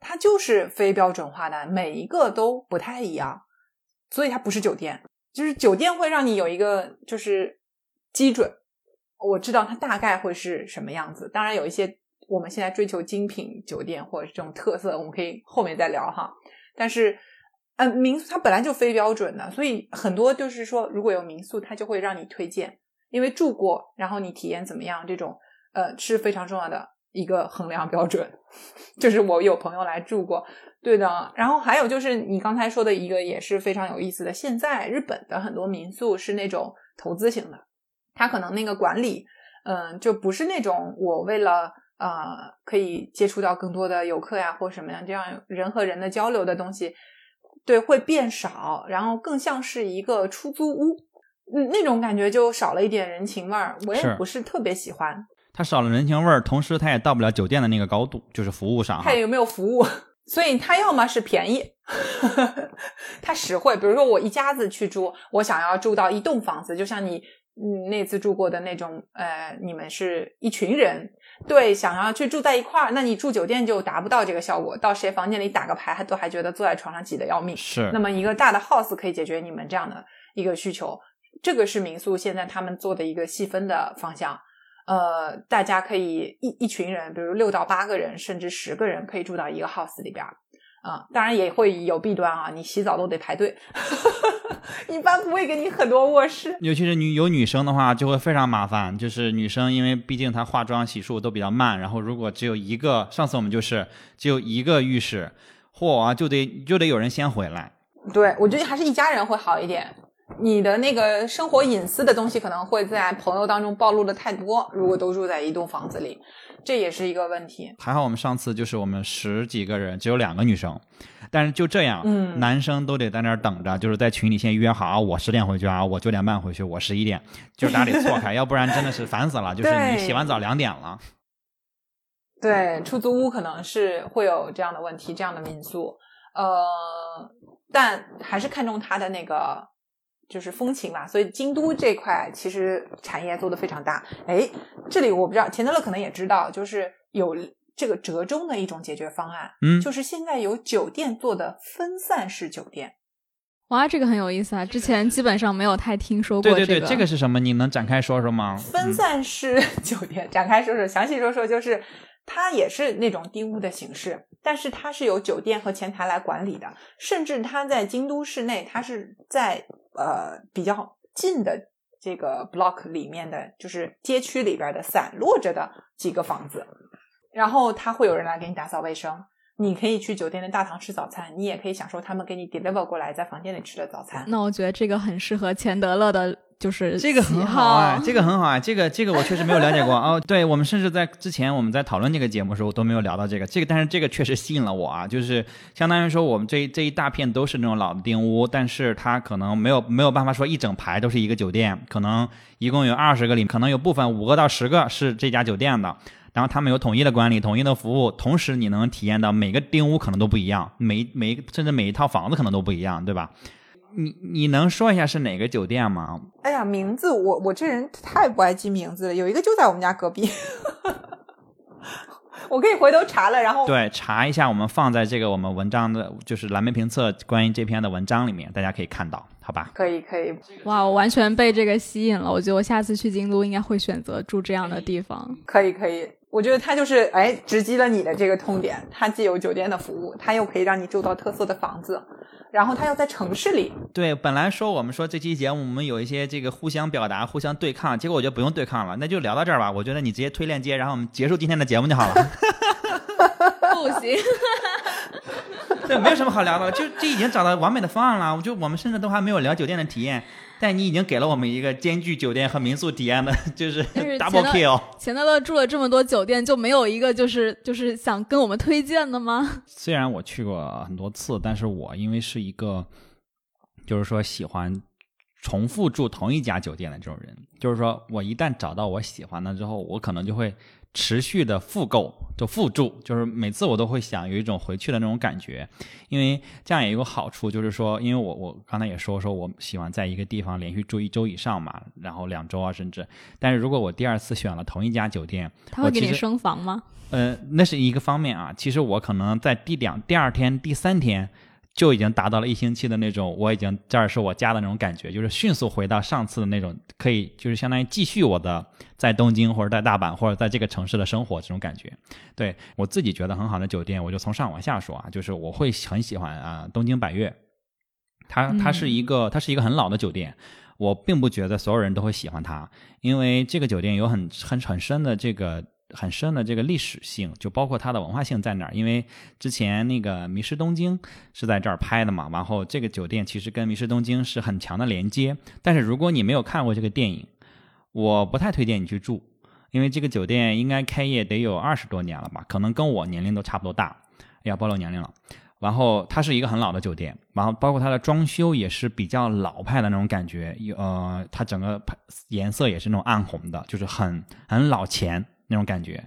Speaker 3: 它就是非标准化的，每一个都不太一样，所以它不是酒店，就是酒店会让你有一个就是基准，我知道它大概会是什么样子。当然有一些我们现在追求精品酒店或者这种特色，我们可以后面再聊哈。但是，呃，民宿它本来就非标准的，所以很多就是说，如果有民宿，它就会让你推荐，因为住过，然后你体验怎么样，这种呃是非常重要的一个衡量标准。[laughs] 就是我有朋友来住过，对的。然后还有就是你刚才说的一个也是非常有意思的，现在日本的很多民宿是那种投资型的，它可能那个管理，嗯、就不是那种我为了呃可以接触到更多的游客呀或什么样这样人和人的交流的东西，对，会变少，然后更像是一个出租屋。嗯，那种感觉就少了一点人情味儿，我也不是特别喜欢。[laughs]
Speaker 1: 它少了人情味儿，同时它也到不了酒店的那个高度，就是服务上哈
Speaker 3: 看。有没有服务。[laughs] 所以它要么是便宜，[laughs] 它实惠。比如说我一家子去住，我想要住到一栋房子，就像你嗯那次住过的那种，呃，你们是一群人，对，想要去住在一块儿，那你住酒店就达不到这个效果。到谁房间里打个牌，还都还觉得坐在床上挤得要命。
Speaker 1: 是
Speaker 3: 那么一个大的 house 可以解决你们这样的一个需求，这个是民宿现在他们做的一个细分的方向。呃，大家可以一一群人，比如六到八个人，甚至十个人，可以住到一个 house 里边儿。啊、当然也会有弊端啊，你洗澡都得排队，[laughs] 一般不会给你很多卧室。
Speaker 1: 尤其是女有女生的话，就会非常麻烦。就是女生，因为毕竟她化妆、洗漱都比较慢，然后如果只有一个，上次我们就是只有一个浴室，嚯啊，就得就得有人先回来。
Speaker 3: 对，我觉得还是一家人会好一点。你的那个生活隐私的东西可能会在朋友当中暴露的太多，如果都住在一栋房子里，这也是一个问题。
Speaker 1: 还好我们上次就是我们十几个人，只有两个女生，但是就这样，
Speaker 3: 嗯
Speaker 1: 男生都得在那儿等着，就是在群里先约好，啊我十点回去啊，我九点半回去，我十一点，就是大家得错开，[laughs] 要不然真的是烦死了。就是你洗完澡两点了，
Speaker 3: 对，出租屋可能是会有这样的问题，这样的民宿，呃，但还是看重他的那个就是风情嘛。所以京都这块其实产业做的非常大。哎，这里我不知道，钱德勒可能也知道，就是有这个折中的一种解决方案，
Speaker 1: 嗯，
Speaker 3: 就是现在有酒店做的分散式酒店。
Speaker 2: 哇，这个很有意思啊！之前基本上没有太听说过
Speaker 1: 对对对，
Speaker 2: 这
Speaker 1: 这个是什么？你能展开说说吗？
Speaker 3: 分
Speaker 1: 嗯
Speaker 3: 散式 [laughs] 酒店展开说说，详细说说，就是它也是那种丁屋的形式，但是它是由酒店和前台来管理的，甚至它在京都市内，它是在呃比较近的这个 block 里面的，就是街区里边的散落着的几个房子，然后他会有人来给你打扫卫生。你可以去酒店的大堂吃早餐，你也可以享受他们给你 deliver 过来在房间里吃的早餐。
Speaker 2: 那我觉得这个很适合钱德勒的，就是
Speaker 1: 这个很好啊，这个很好啊，这个这个我确实没有了解过 [laughs] 哦。对我们甚至在之前我们在讨论这个节目的时候都没有聊到这个，这个但是这个确实吸引了我啊，就是相当于说我们这这一大片都是那种老的丁屋，但是它可能没有没有办法说一整排都是一个酒店，可能一共有二十个里，可能有部分五个到十个是这家酒店的。然后他们有统一的管理，统一的服务，同时你能体验到每个丁屋可能都不一样，每每甚至每一套房子可能都不一样，对吧？你你能说一下是哪个酒店吗？
Speaker 3: 哎呀，名字我我这人太不爱记名字了，有一个就在我们家隔壁，[laughs] 我可以回头查了，然后
Speaker 1: 对查一下，我们放在这个我们文章的，就是蓝莓评测关于这篇的文章里面，大家可以看到，好吧？
Speaker 3: 可以可以，
Speaker 2: 哇，我完全被这个吸引了，我觉得我下次去京都应该会选择住这样的地方。
Speaker 3: 可以可以。我觉得它就是哎，直击了你的这个痛点。它既有酒店的服务，它又可以让你住到特色的房子，然后它又在城市里。
Speaker 1: 对，本来说我们说这期节目我们有一些这个互相表达、互相对抗，结果我觉得不用对抗了，那就聊到这儿吧。我觉得你直接推链接，然后我们结束今天的节目就好了。[laughs]
Speaker 2: 不行，[laughs] [laughs]
Speaker 1: 对，没有什么好聊的，就这已经找到完美的方案了。我就我们甚至都还没有聊酒店的体验。但你已经给了我们一个兼具酒店和民宿体验的，就是 double kill。
Speaker 2: 钱德勒住了这么多酒店，就没有一个就是就是想跟我们推荐的吗？[laughs]
Speaker 1: 虽然我去过很多次，但是我因为是一个，就是说喜欢重复住同一家酒店的这种人，就是说我一旦找到我喜欢的之后，我可能就会。持续的复购就复住，就是每次我都会想有一种回去的那种感觉，因为这样也有好处，就是说，因为我我刚才也说说我喜欢在一个地方连续住一周以上嘛，然后两周啊甚至，但是如果我第二次选了同一家酒店，
Speaker 2: 他会给你升房吗？
Speaker 1: 呃，那是一个方面啊，其实我可能在第两第二天第三天。就已经达到了一星期的那种，我已经这儿是我家的那种感觉，就是迅速回到上次的那种，可以就是相当于继续我的在东京或者在大阪或者在这个城市的生活这种感觉。对我自己觉得很好的酒店，我就从上往下说啊，就是我会很喜欢啊东京百悦，它它是一个它是一个很老的酒店，我并不觉得所有人都会喜欢它，因为这个酒店有很很很深的这个。很深的这个历史性，就包括它的文化性在哪儿？因为之前那个《迷失东京》是在这儿拍的嘛，然后这个酒店其实跟《迷失东京》是很强的连接。但是如果你没有看过这个电影，我不太推荐你去住，因为这个酒店应该开业得有二十多年了吧，可能跟我年龄都差不多大，要暴露年龄了。然后它是一个很老的酒店，然后包括它的装修也是比较老派的那种感觉，呃，它整个颜色也是那种暗红的，就是很很老钱。那种感觉，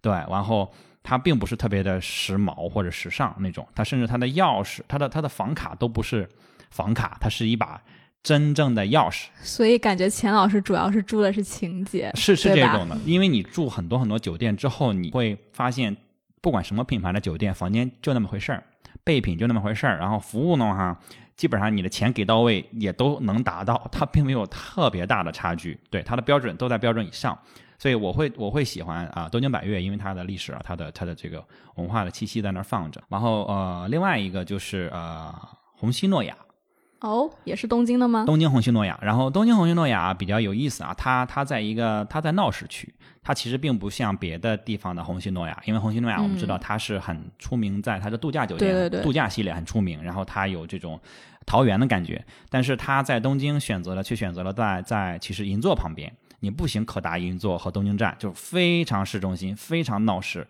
Speaker 1: 对，然后它并不是特别的时髦或者时尚那种，它甚至它的钥匙、它的它的房卡都不是房卡，它是一把真正的钥匙。
Speaker 2: 所以感觉钱老师主要是住的是情节，
Speaker 1: 是是这种的，因为你住很多很多酒店之后，你会发现，不管什么品牌的酒店，房间就那么回事儿，备品就那么回事儿，然后服务呢哈，基本上你的钱给到位也都能达到，它并没有特别大的差距，对它的标准都在标准以上。所以我会我会喜欢啊东京百悦，因为它的历史啊，它的它的这个文化的气息在那儿放着。然后呃，另外一个就是呃红西诺亚，
Speaker 2: 哦，也是东京的吗？
Speaker 1: 东京红西诺亚。然后东京红西诺亚比较有意思啊，它它在一个它在闹市区，它其实并不像别的地方的红西诺亚，因为红西诺亚我们知道它是很出名在它的度假酒店，
Speaker 2: 对对对，
Speaker 1: 度假系列很出名，然后它有这种桃园的感觉。但是它在东京选择了，却选择了在在其实银座旁边。你步行可达银座和东京站，就非常市中心，非常闹市，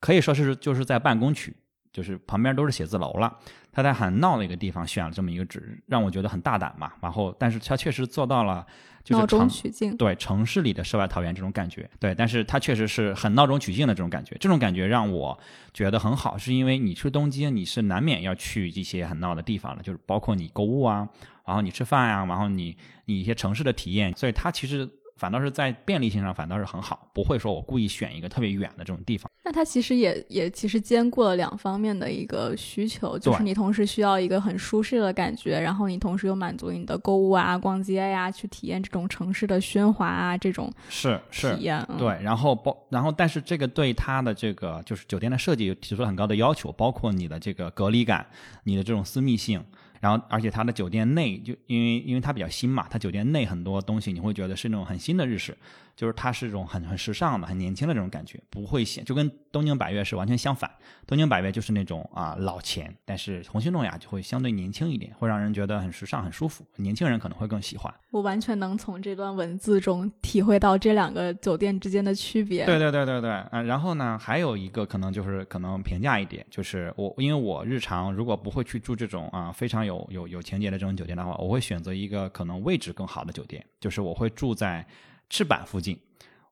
Speaker 1: 可以说是就是在办公区，就是旁边都是写字楼了。他在很闹的一个地方选了这么一个址，让我觉得很大胆嘛。然后，但是他确实做到了，就是
Speaker 2: 闹中取静，
Speaker 1: 对城市里的世外桃源这种感觉。对，但是他确实是很闹中取静的这种感觉。这种感觉让我觉得很好，是因为你去东京，你是难免要去一些很闹的地方的，就是包括你购物啊，然后你吃饭呀，然后你你一些城市的体验。所以它其实。反倒是在便利性上反倒是很好，不会说我故意选一个特别远的这种地方。
Speaker 2: 那它其实也也其实兼顾了两方面的一个需求，就是你同时需要一个很舒适的感觉，然后你同时又满足你的购物啊、逛街呀、去体验这种城市的喧哗啊这种
Speaker 1: 是是
Speaker 2: 体，验。嗯，
Speaker 1: 对，然后包，然后但是这个对它的这个就是酒店的设计提出了很高的要求，包括你的这个隔离感，你的这种私密性。然后，而且它的酒店内就因为因为它比较新嘛，它酒店内很多东西你会觉得是那种很新的日式，就是它是一种很很时尚的、很年轻的这种感觉，不会显就跟东京百悦是完全相反。东京百悦就是那种啊老钱，但是红星诺亚就会相对年轻一点，会让人觉得很时尚、很舒服，年轻人可能会更喜欢。
Speaker 2: 我完全能从这段文字中体会到这两个酒店之间的区别。
Speaker 1: 对对对对对，啊、然后呢，还有一个可能就是可能平价一点，就是我因为我日常如果不会去住这种啊非常有有有情节的这种酒店的话，我会选择一个可能位置更好的酒店，就是我会住在赤坂附近。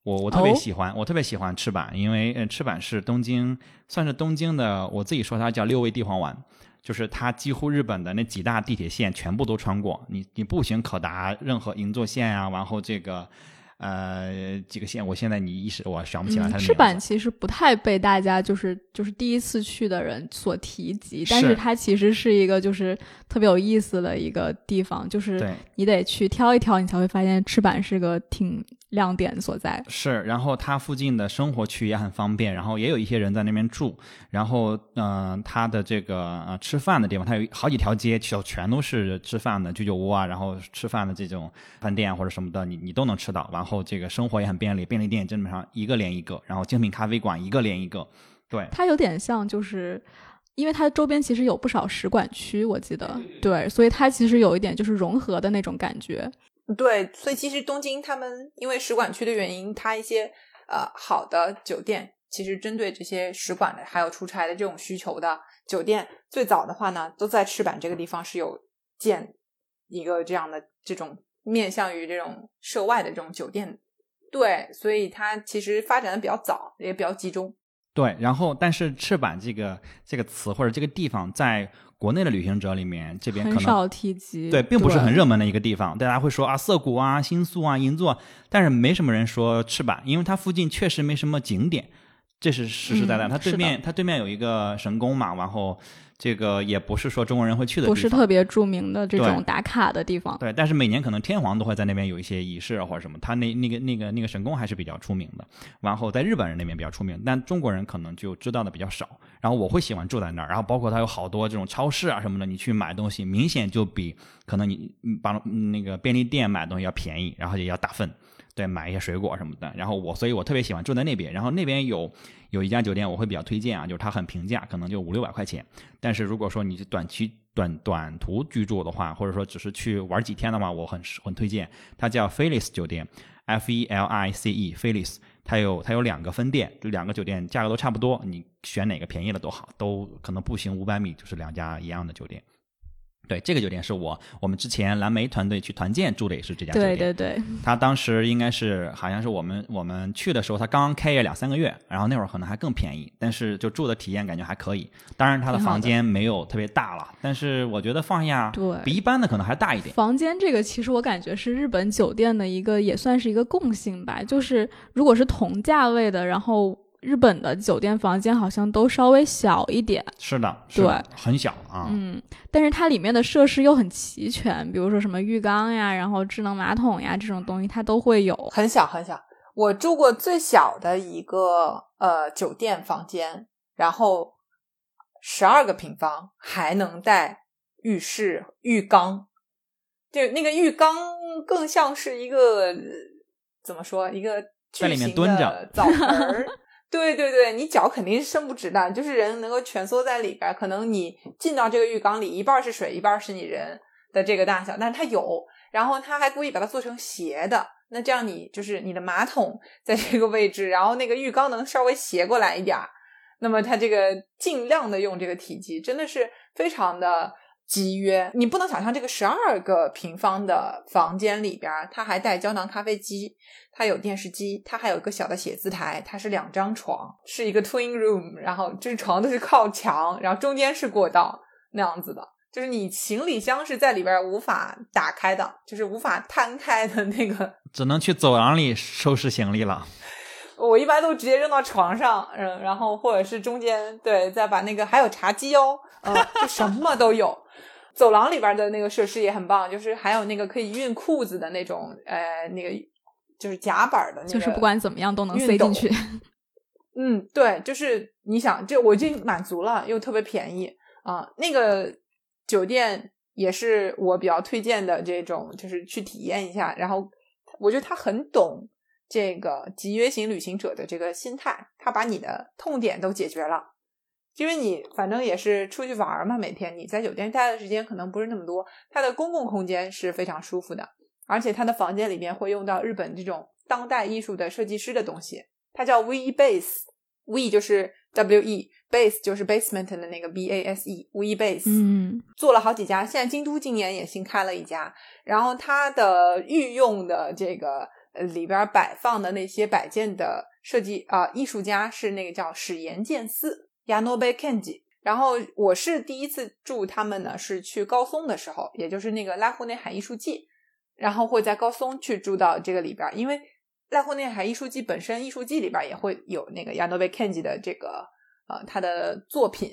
Speaker 1: 我我特别
Speaker 2: 哦
Speaker 1: 喜欢，我特别喜欢赤坂，因为呃赤坂是东京算是东京的，我自己说它叫六味地黄丸。就是它几乎日本的那几大地铁线全部都穿过，你你步行可达任何银座线啊，然后这个呃几个县，我现在你一时我想不起来它的
Speaker 2: 嗯，
Speaker 1: 名字。
Speaker 2: 赤坂其实不太被大家就是就是第一次去的人所提及，但
Speaker 1: 是
Speaker 2: 是它其实是一个就是特别有意思的一个地方，就是你得去挑一挑，你才会发现赤坂是个挺亮点所在。
Speaker 1: 是，然后它附近的生活区也很方便，然后也有一些人在那边住，然后嗯、呃它的这个呃吃饭的地方，它有好几条街，就全都是吃饭的居酒屋啊，然后吃饭的这种饭店啊或者什么的，你你都能吃到。然后这个生活也很便利，便利店基本上一个连一个，然后精品咖啡馆一个连一个，对。
Speaker 2: 它有点像就是。因为它周边其实有不少使馆区，我记得，对，所以它其实有一点就是融合的那种感觉。
Speaker 3: 对，所以其实东京他们因为使馆区的原因，它一些呃好的酒店，其实针对这些使馆的还有出差的这种需求的酒店，最早的话呢，都在赤坂这个地方是有建一个这样的这种面向于这种涉外的这种酒店。对，所以它其实发展的比较早，也比较集中。
Speaker 1: 对，然后但是赤坂这个这个词或者这个地方，在国内的旅行者里面，这边可能
Speaker 2: 很少提及，
Speaker 1: 对，并不是很热门的一个地方，大家会说啊涩谷啊、新宿啊、银座，但是没什么人说赤坂，因为它附近确实没什么景点，这是实实在在。
Speaker 2: 嗯
Speaker 1: 它对面它对面有一个神宫嘛，然后这个也不是说中国人会去的地方，
Speaker 2: 不是特别著名的这种打卡的地方。
Speaker 1: 对，但是每年可能天皇都会在那边有一些仪式啊或者什么，他那那个那个那个神宫还是比较出名的。然后在日本人那边比较出名，但中国人可能就知道的比较少。然后我会喜欢住在那儿，然后包括它有好多这种超市啊什么的，你去买东西明显就比可能你嗯帮嗯那个便利店买东西要便宜，然后也要打分。对，买一些水果什么的。然后我，所以我特别喜欢住在那边。然后那边有有一家酒店，我会比较推荐啊，就是它很平价，可能就五六百块钱。但是如果说你是短期短短途居住的话，或者说只是去玩几天的话，我很很推荐。它叫 Felis 酒店，F E L I C E Felis。它有它有两个分店，就两个酒店价格都差不多，你选哪个便宜的都好，都可能步行五百米就是两家一样的酒店。对，这个酒店是我我们之前蓝莓团队去团建住的也是这家酒店。
Speaker 2: 对对对，
Speaker 1: 他当时应该是好像是我们我们去的时候，他刚刚开业两三个月，然后那会儿可能还更便宜，但是就住的体验感觉还可以。当然，他的房间没有特别大了，但是我觉得放下
Speaker 2: 对
Speaker 1: 比一般的可能还大一点。
Speaker 2: 房间这个其实我感觉是日本酒店的一个，也算是一个共性吧。就是如果是同价位的，然后日本的酒店房间好像都稍微小一点，
Speaker 1: 是的，是的，很小啊。
Speaker 2: 嗯，但是它里面的设施又很齐全，比如说什么浴缸呀，然后智能马桶呀这种东西它都会有。
Speaker 3: 很小很小。我住过最小的一个呃酒店房间，然后十二个平方，还能带浴室、浴缸。就那个浴缸更像是一个呃怎么说，一个
Speaker 1: 在里面蹲着
Speaker 3: 澡盆儿。[laughs] 对对对，你脚肯定是伸不直的，就是人能够蜷缩在里边。可能你进到这个浴缸里，一半是水，一半是你人的这个大小，但是它有，然后他还故意把它做成斜的，那这样你就是你的马桶在这个位置，然后那个浴缸能稍微斜过来一点儿，那么它这个尽量的用这个体积，真的是非常的集约。你不能想象这个十二个平方的房间里边儿，它还带胶囊咖啡机，它有电视机，它还有一个小的写字台，它是两张床，是一个 twin room，然后这床都是靠墙，然后中间是过道那样子的。就是你行李箱是在里边无法打开的，就是无法摊开的那个，
Speaker 1: 只能去走廊里收拾行李了。
Speaker 3: 我一般都直接扔到床上，嗯，然后或者是中间，对，再把那个还有茶几哦，嗯，就什么都有。走廊里边的那个设施也很棒，就是还有那个可以熨裤子的那种，呃，那个就是夹板的，
Speaker 2: 就是不管怎么样都能塞进去。
Speaker 3: 嗯，对，就是你想，这我已经满足了，又特别便宜啊。那个酒店也是我比较推荐的这种，就是去体验一下。然后我觉得他很懂这个集约型旅行者的这个心态，他把你的痛点都解决了。因为你反正也是出去玩嘛，每天你在酒店待的时间可能不是那么多。它的公共空间是非常舒服的，而且它的房间里面会用到日本这种当代艺术的设计师的东西。它叫 We Base，We 就是 W E，Base 就是 basement 的那个 B A S E，We Base，
Speaker 2: 嗯，
Speaker 3: 做了好几家，现在京都今年也新开了一家。然后它的御用的这个呃里边摆放的那些摆件的设计啊，艺术家是那个叫史岩健司 Yanobe Kenji。然后我是第一次住他们呢，是去高松的时候，也就是那个濑户内海艺术季，然后会在高松去住到这个里边，因为。濑户内海艺术季本身，艺术季里边也会有那个 Yanobe Kenji 的这个呃他的作品，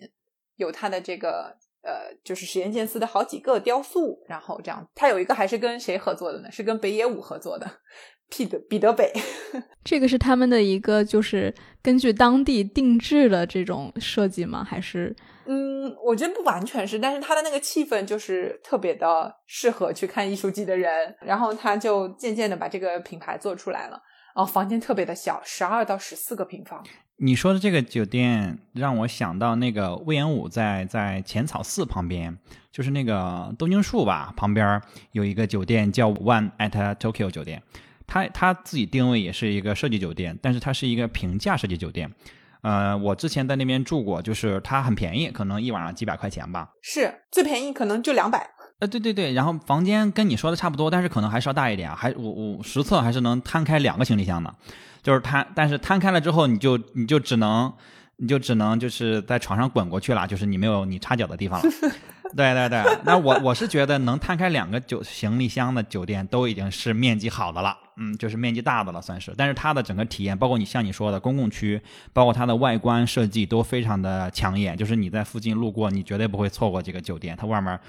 Speaker 3: 有他的这个呃就是石原健司的好几个雕塑，然后这样，他有一个还是跟谁合作的呢？是跟北野武合作的，彼得彼得北，[laughs]
Speaker 2: 这个是他们的一个就是根据当地定制的这种设计吗？还是？
Speaker 3: 嗯，我觉得不完全是，但是他的那个气氛就是特别的适合去看艺术季的人，然后他就渐渐的把这个品牌做出来了。哦，房间特别的小，十二到十四个平方。
Speaker 1: 你说的这个酒店让我想到那个魏延武在在浅草寺旁边，就是那个东京树吧旁边有一个酒店叫 One at Tokyo 酒店，他他自己定位也是一个设计酒店，但是它是一个平价设计酒店。呃，我之前在那边住过，就是它很便宜，可能一晚上几百块钱吧。
Speaker 3: 是最便宜，可能就两百。
Speaker 1: 呃，对对对，然后房间跟你说的差不多，但是可能还是要大一点，还我我实测还是能摊开两个行李箱的，就是摊，但是摊开了之后，你就你就只能你就只能就是在床上滚过去了，就是你没有你插脚的地方了。[laughs] 对对对，那我我是觉得能摊开两个酒行李箱的酒店都已经是面积好的了，嗯，就是面积大的了算是。但是它的整个体验，包括你像你说的公共区，包括它的外观设计都非常的抢眼，就是你在附近路过，你绝对不会错过这个酒店。它外面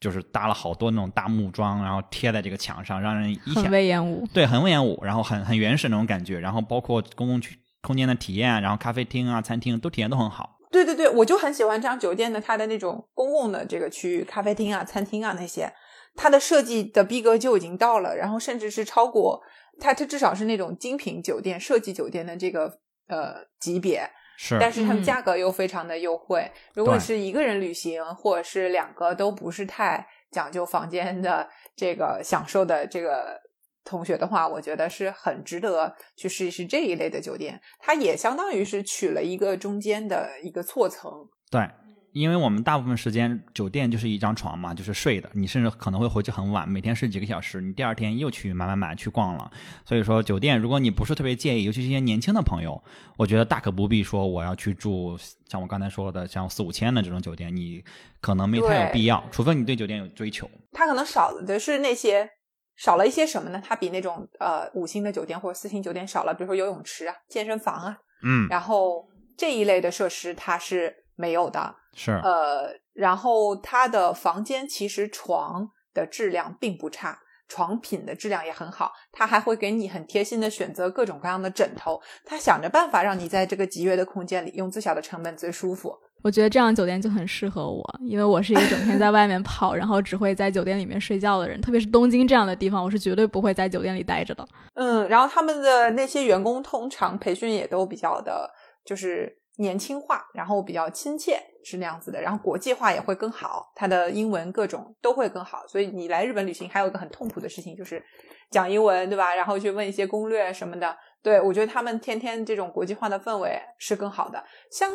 Speaker 1: 就是搭了好多那种大木桩，然后贴在这个墙上，让人一想，
Speaker 2: 很威严武，
Speaker 1: 对，很威严武，然后很很原始那种感觉。然后包括公共区空间的体验，然后咖啡厅啊、餐厅都体验都很好。
Speaker 3: 对对对，我就很喜欢这样酒店的它的那种公共的这个区域，咖啡厅啊、餐厅啊那些，它的设计的逼格就已经到了，然后甚至是超过它，它至少是那种精品酒店、设计酒店的这个呃级别。
Speaker 1: 是，
Speaker 3: 但是它们价格又非常的优惠。如果是一个人旅行，或者是两个都不是太讲究房间的这个享受的这个。同学的话，我觉得是很值得去试一试这一类的酒店。它也相当于是取了一个中间的一个错层。
Speaker 1: 对，因为我们大部分时间酒店就是一张床嘛，就是睡的。你甚至可能会回去很晚，每天睡几个小时，你第二天又去买买买去逛了。所以说，酒店如果你不是特别介意，尤其是一些年轻的朋友，我觉得大可不必说我要去住像我刚才说的像四五千的这种酒店，你可能没太有必要，除非你对酒店有追求。
Speaker 3: 它可能少的是那些。少了一些什么呢？它比那种呃五星的酒店或者四星酒店少了，比如说游泳池啊、健身房啊，
Speaker 1: 嗯，
Speaker 3: 然后这一类的设施它是没有的，
Speaker 1: 是
Speaker 3: 呃，然后它的房间其实床的质量并不差，床品的质量也很好，它还会给你很贴心的选择各种各样的枕头，它想着办法让你在这个集约的空间里用最小的成本最舒服。
Speaker 2: 我觉得这样酒店就很适合我，因为我是一个整天在外面跑，然后只会在酒店里面睡觉的人。特别是东京这样的地方，我是绝对不会在酒店里待着的。
Speaker 3: 嗯，然后他们的那些员工通常培训也都比较的，就是年轻化，然后比较亲切，是那样子的。然后国际化也会更好，他的英文各种都会更好。所以你来日本旅行还有一个很痛苦的事情就是讲英文，对吧？然后去问一些攻略什么的。对我觉得他们天天这种国际化的氛围是更好的，像。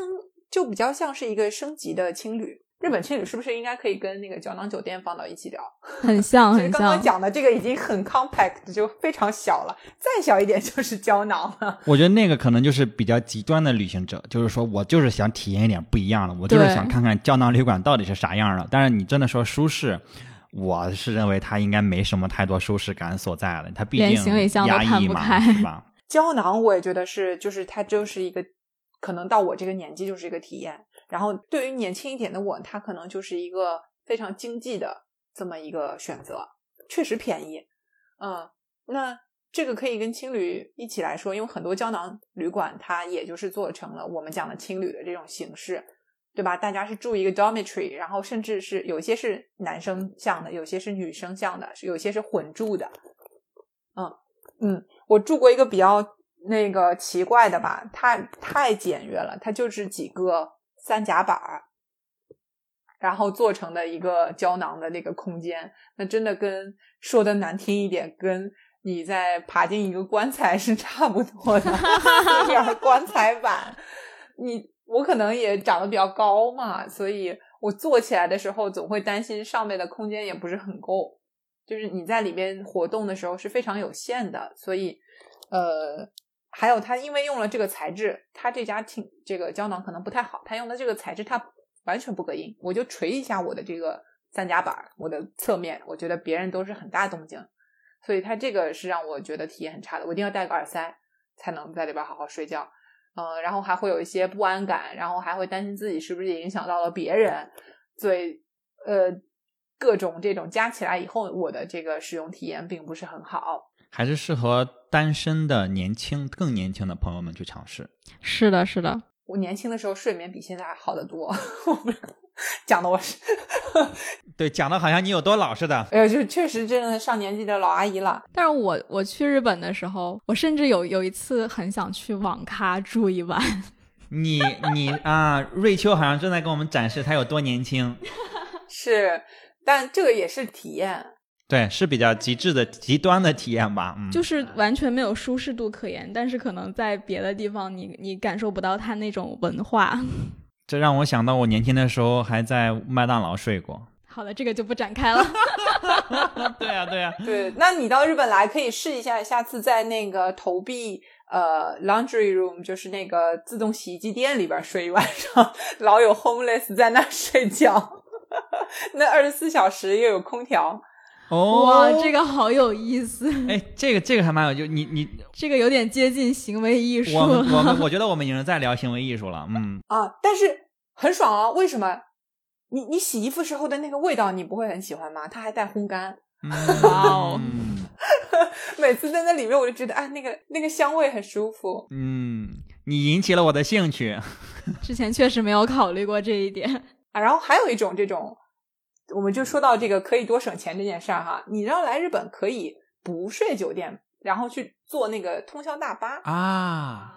Speaker 3: 就比较像是一个升级的青旅。日日本青旅是不是应该可以跟那个胶囊酒店放到一起聊？
Speaker 2: 很像
Speaker 3: 其实
Speaker 2: 很像。
Speaker 3: 刚刚讲的这个已经很 compact，就非常小了，再小一点就是胶囊了。
Speaker 1: 我觉得那个可能就是比较极端的旅行者，就是说我就是想体验一点不一样的，我就是想看看胶囊旅馆到底是啥样的。但是你真的说舒适，我是认为它应该没什么太多舒适感所在的，它毕竟
Speaker 2: 行李箱都
Speaker 1: 压抑嘛，
Speaker 2: 摊不开
Speaker 1: 是吧？
Speaker 3: 胶囊我也觉得是，就是它就是一个，可能到我这个年纪就是一个体验。然后对于年轻一点的我，它可能就是一个非常经济的这么一个选择，确实便宜。嗯，那这个可以跟青旅一起来说，因为很多胶囊旅馆它也就是做成了我们讲的青旅的这种形式，对吧？大家是住一个 dormitory，然后甚至是有些是男生向的，有些是女生向的，有些是混住的。嗯嗯，我住过一个比较那个奇怪的吧，太太简约了，它就是几个三夹板儿，然后做成的一个胶囊的那个空间，那真的跟说的难听一点，跟你在爬进一个棺材是差不多的，有点棺材板。你我可能也长得比较高嘛，所以我坐起来的时候总会担心上面的空间也不是很够。就是你在里边活动的时候是非常有限的，所以，呃，还有它因为用了这个材质，它这家挺这个胶囊可能不太好，它用的这个材质它完全不隔音，我就捶一下我的这个三夹板，我的侧面，我觉得别人都是很大动静，所以它这个是让我觉得体验很差的，我一定要戴个耳塞才能在里边好好睡觉，呃，然后还会有一些不安感，然后还会担心自己是不是影响到了别人，所以，呃。各种这种加起来以后，我的这个使用体验并不是很好。
Speaker 1: 还是适合单身的年轻、更年轻的朋友们去尝试。
Speaker 2: 是的，是的。
Speaker 3: 我年轻的时候睡眠比现在好得多，[laughs] 讲的我是，[laughs]
Speaker 1: 对，讲的好像你有多老似的。
Speaker 3: 哎呀，就确实真的上年纪的老阿姨了。
Speaker 2: 但是我我去日本的时候，我甚至有有一次很想去网咖住一晚。
Speaker 1: 你你啊，瑞秋好像正在跟我们展示她有多年轻。[laughs]
Speaker 3: 是。但这个也是体验，
Speaker 1: 对，是比较极致的、极端的体验吧。嗯，
Speaker 2: 就是完全没有舒适度可言，但是可能在别的地方你，你感受不到它那种文化。[laughs]
Speaker 1: 这让我想到我年轻的时候还在麦当劳睡过。
Speaker 2: 好了，这个就不展开了。[laughs]
Speaker 1: 对呀、啊，对呀、
Speaker 3: 啊，[laughs] 对。那你到日本来可以试一下，下次在那个投币呃 laundry room，就是那个自动洗衣机店里边睡一晚上，老有 homeless 在那睡觉。那二十四小时又有空调，
Speaker 1: 哦，
Speaker 2: 哇，这个好有意思。
Speaker 1: 哎，这个这个还蛮有，就你你 [laughs]
Speaker 2: 这个有点接近行为艺术。
Speaker 1: 我们我们我觉得我们已经在聊行为艺术了，嗯 [laughs]
Speaker 3: 啊，但是很爽啊！为什么？你你洗衣服时候的那个味道，你不会很喜欢吗？它还带烘干，
Speaker 2: 哇哦！[laughs]
Speaker 3: 每次在那里面，我就觉得啊，那个那个香味很舒服。
Speaker 1: 嗯，你引起了我的兴趣。
Speaker 2: 之前确实没有考虑过这一点。
Speaker 3: 啊，然后还有一种这种，我们就说到这个可以多省钱这件事儿哈。你知道来日本可以不睡酒店，然后去坐那个通宵大巴
Speaker 1: 啊，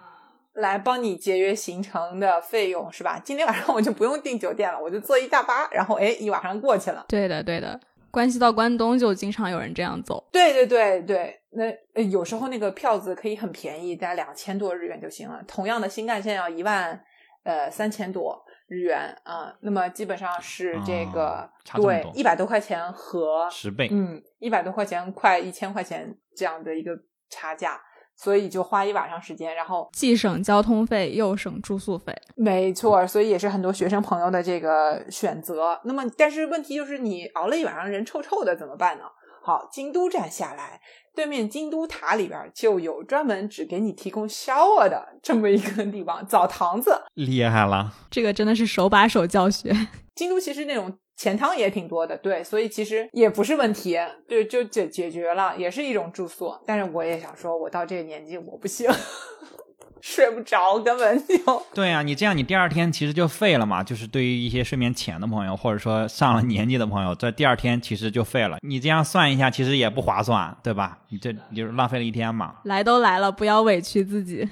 Speaker 3: 来帮你节约行程的费用，是吧？今天晚上我就不用订酒店了，我就坐一大巴，然后哎，一晚上过去了。
Speaker 2: 对的，对的。关系到关东就经常有人这样走。
Speaker 3: 对对对对，那有时候那个票子可以很便宜，大概两千多日元就行了。同样的新干线要一万呃三千多。日元啊，那么基本上是这个、
Speaker 1: 哦、
Speaker 3: 对一百多块钱和
Speaker 1: 十倍，
Speaker 3: 嗯，一百多块钱快一千块钱这样的一个差价，所以就花一晚上时间，然后
Speaker 2: 既省交通费又省住宿费，
Speaker 3: 没错，所以也是很多学生朋友的这个选择。那么，但是问题就是你熬了一晚上人臭臭的怎么办呢？好，京都站下来，对面京都塔里边就有专门只给你提供 shower 的这么一个地方，澡堂子，
Speaker 1: 厉害了，
Speaker 2: 这个真的是手把手教学。[laughs]
Speaker 3: 京都其实那种钱汤也挺多的，对，所以其实也不是问题，对，就解解决了，也是一种住宿。但是我也想说，我到这个年纪我不行。[laughs] 睡不着，根本就 [laughs]
Speaker 1: 对啊！你这样，你第二天其实就废了嘛。就是对于一些睡眠浅的朋友，或者说上了年纪的朋友，这第二天其实就废了。你这样算一下，其实也不划算，对吧？你这你就是浪费了一天嘛。
Speaker 2: 来都来了，不要委屈自己。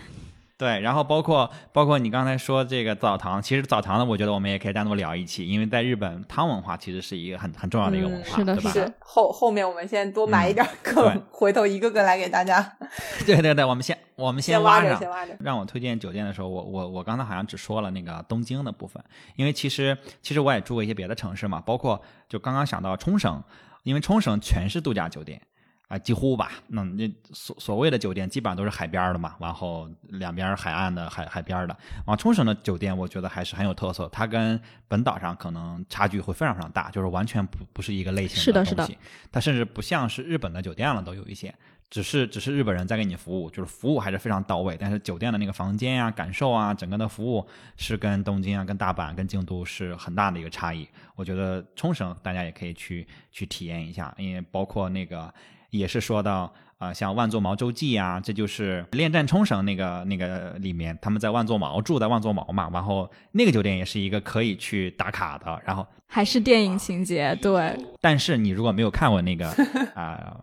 Speaker 1: 对，然后包括包括你刚才说这个澡堂，其实澡堂呢，我觉得我们也可以单独聊一期，因为在日本汤文化其实是一个很很重要的一个文化，
Speaker 2: 是的
Speaker 1: 对吧？
Speaker 3: 是后后面我们先多埋一点梗，
Speaker 1: 对
Speaker 3: 回头一个个来给大家 [laughs]
Speaker 1: 对对对，我们先我们
Speaker 3: 先，
Speaker 1: 挖着
Speaker 3: 先。挖着。
Speaker 1: 让我推荐酒店的时候，我我我刚才好像只说了那个东京的部分，因为其实其实我也住过一些别的城市嘛，包括就刚刚想到冲绳，因为冲绳全是度假酒店。啊、几乎吧，那那所所谓的酒店基本上都是海边儿的嘛，然后两边儿海岸的海海边儿的。然后冲绳的酒店，我觉得还是很有特色，它跟本岛上可能差距会非常非常大，就是完全不不是一个类型
Speaker 2: 是的是的
Speaker 1: 东西。它甚至不像是日本的酒店了，都有一些。只是只是日本人在给你服务，就是服务还是非常到位，但是酒店的那个房间呀、感受啊、整个的服务是跟东京啊、跟大阪、跟京都是很大的一个差异。我觉得冲绳大家也可以去去体验一下，因为包括那个也是说到啊、呃像万座毛洲记啊，这就是《恋战冲绳》那个那个里面，他们在万座毛住在万座毛嘛，然后那个酒店也是一个可以去打卡的，然后
Speaker 2: 还是电影情节，对，
Speaker 1: 但是你如果没有看过那个啊、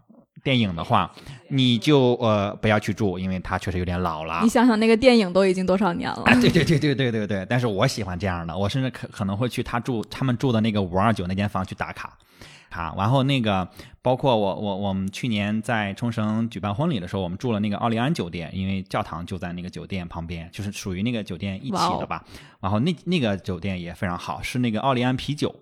Speaker 1: 电影的话，你就呃不要去住，因为它确实有点老了
Speaker 2: 你。想想那个电影都已经多少年了，[laughs]
Speaker 1: 对对对对对对，但是我喜欢这样的，我甚至可可能会去他住他们住的那个五二九那间房去打卡，啊，然后那个包括我我我们去年在冲绳举办婚礼的时候，我们住了那个奥利安酒店，因为教堂就在那个酒店旁边，就是属于那个酒店一起的吧。然后那那个酒店也非常好，是那个奥利安啤酒，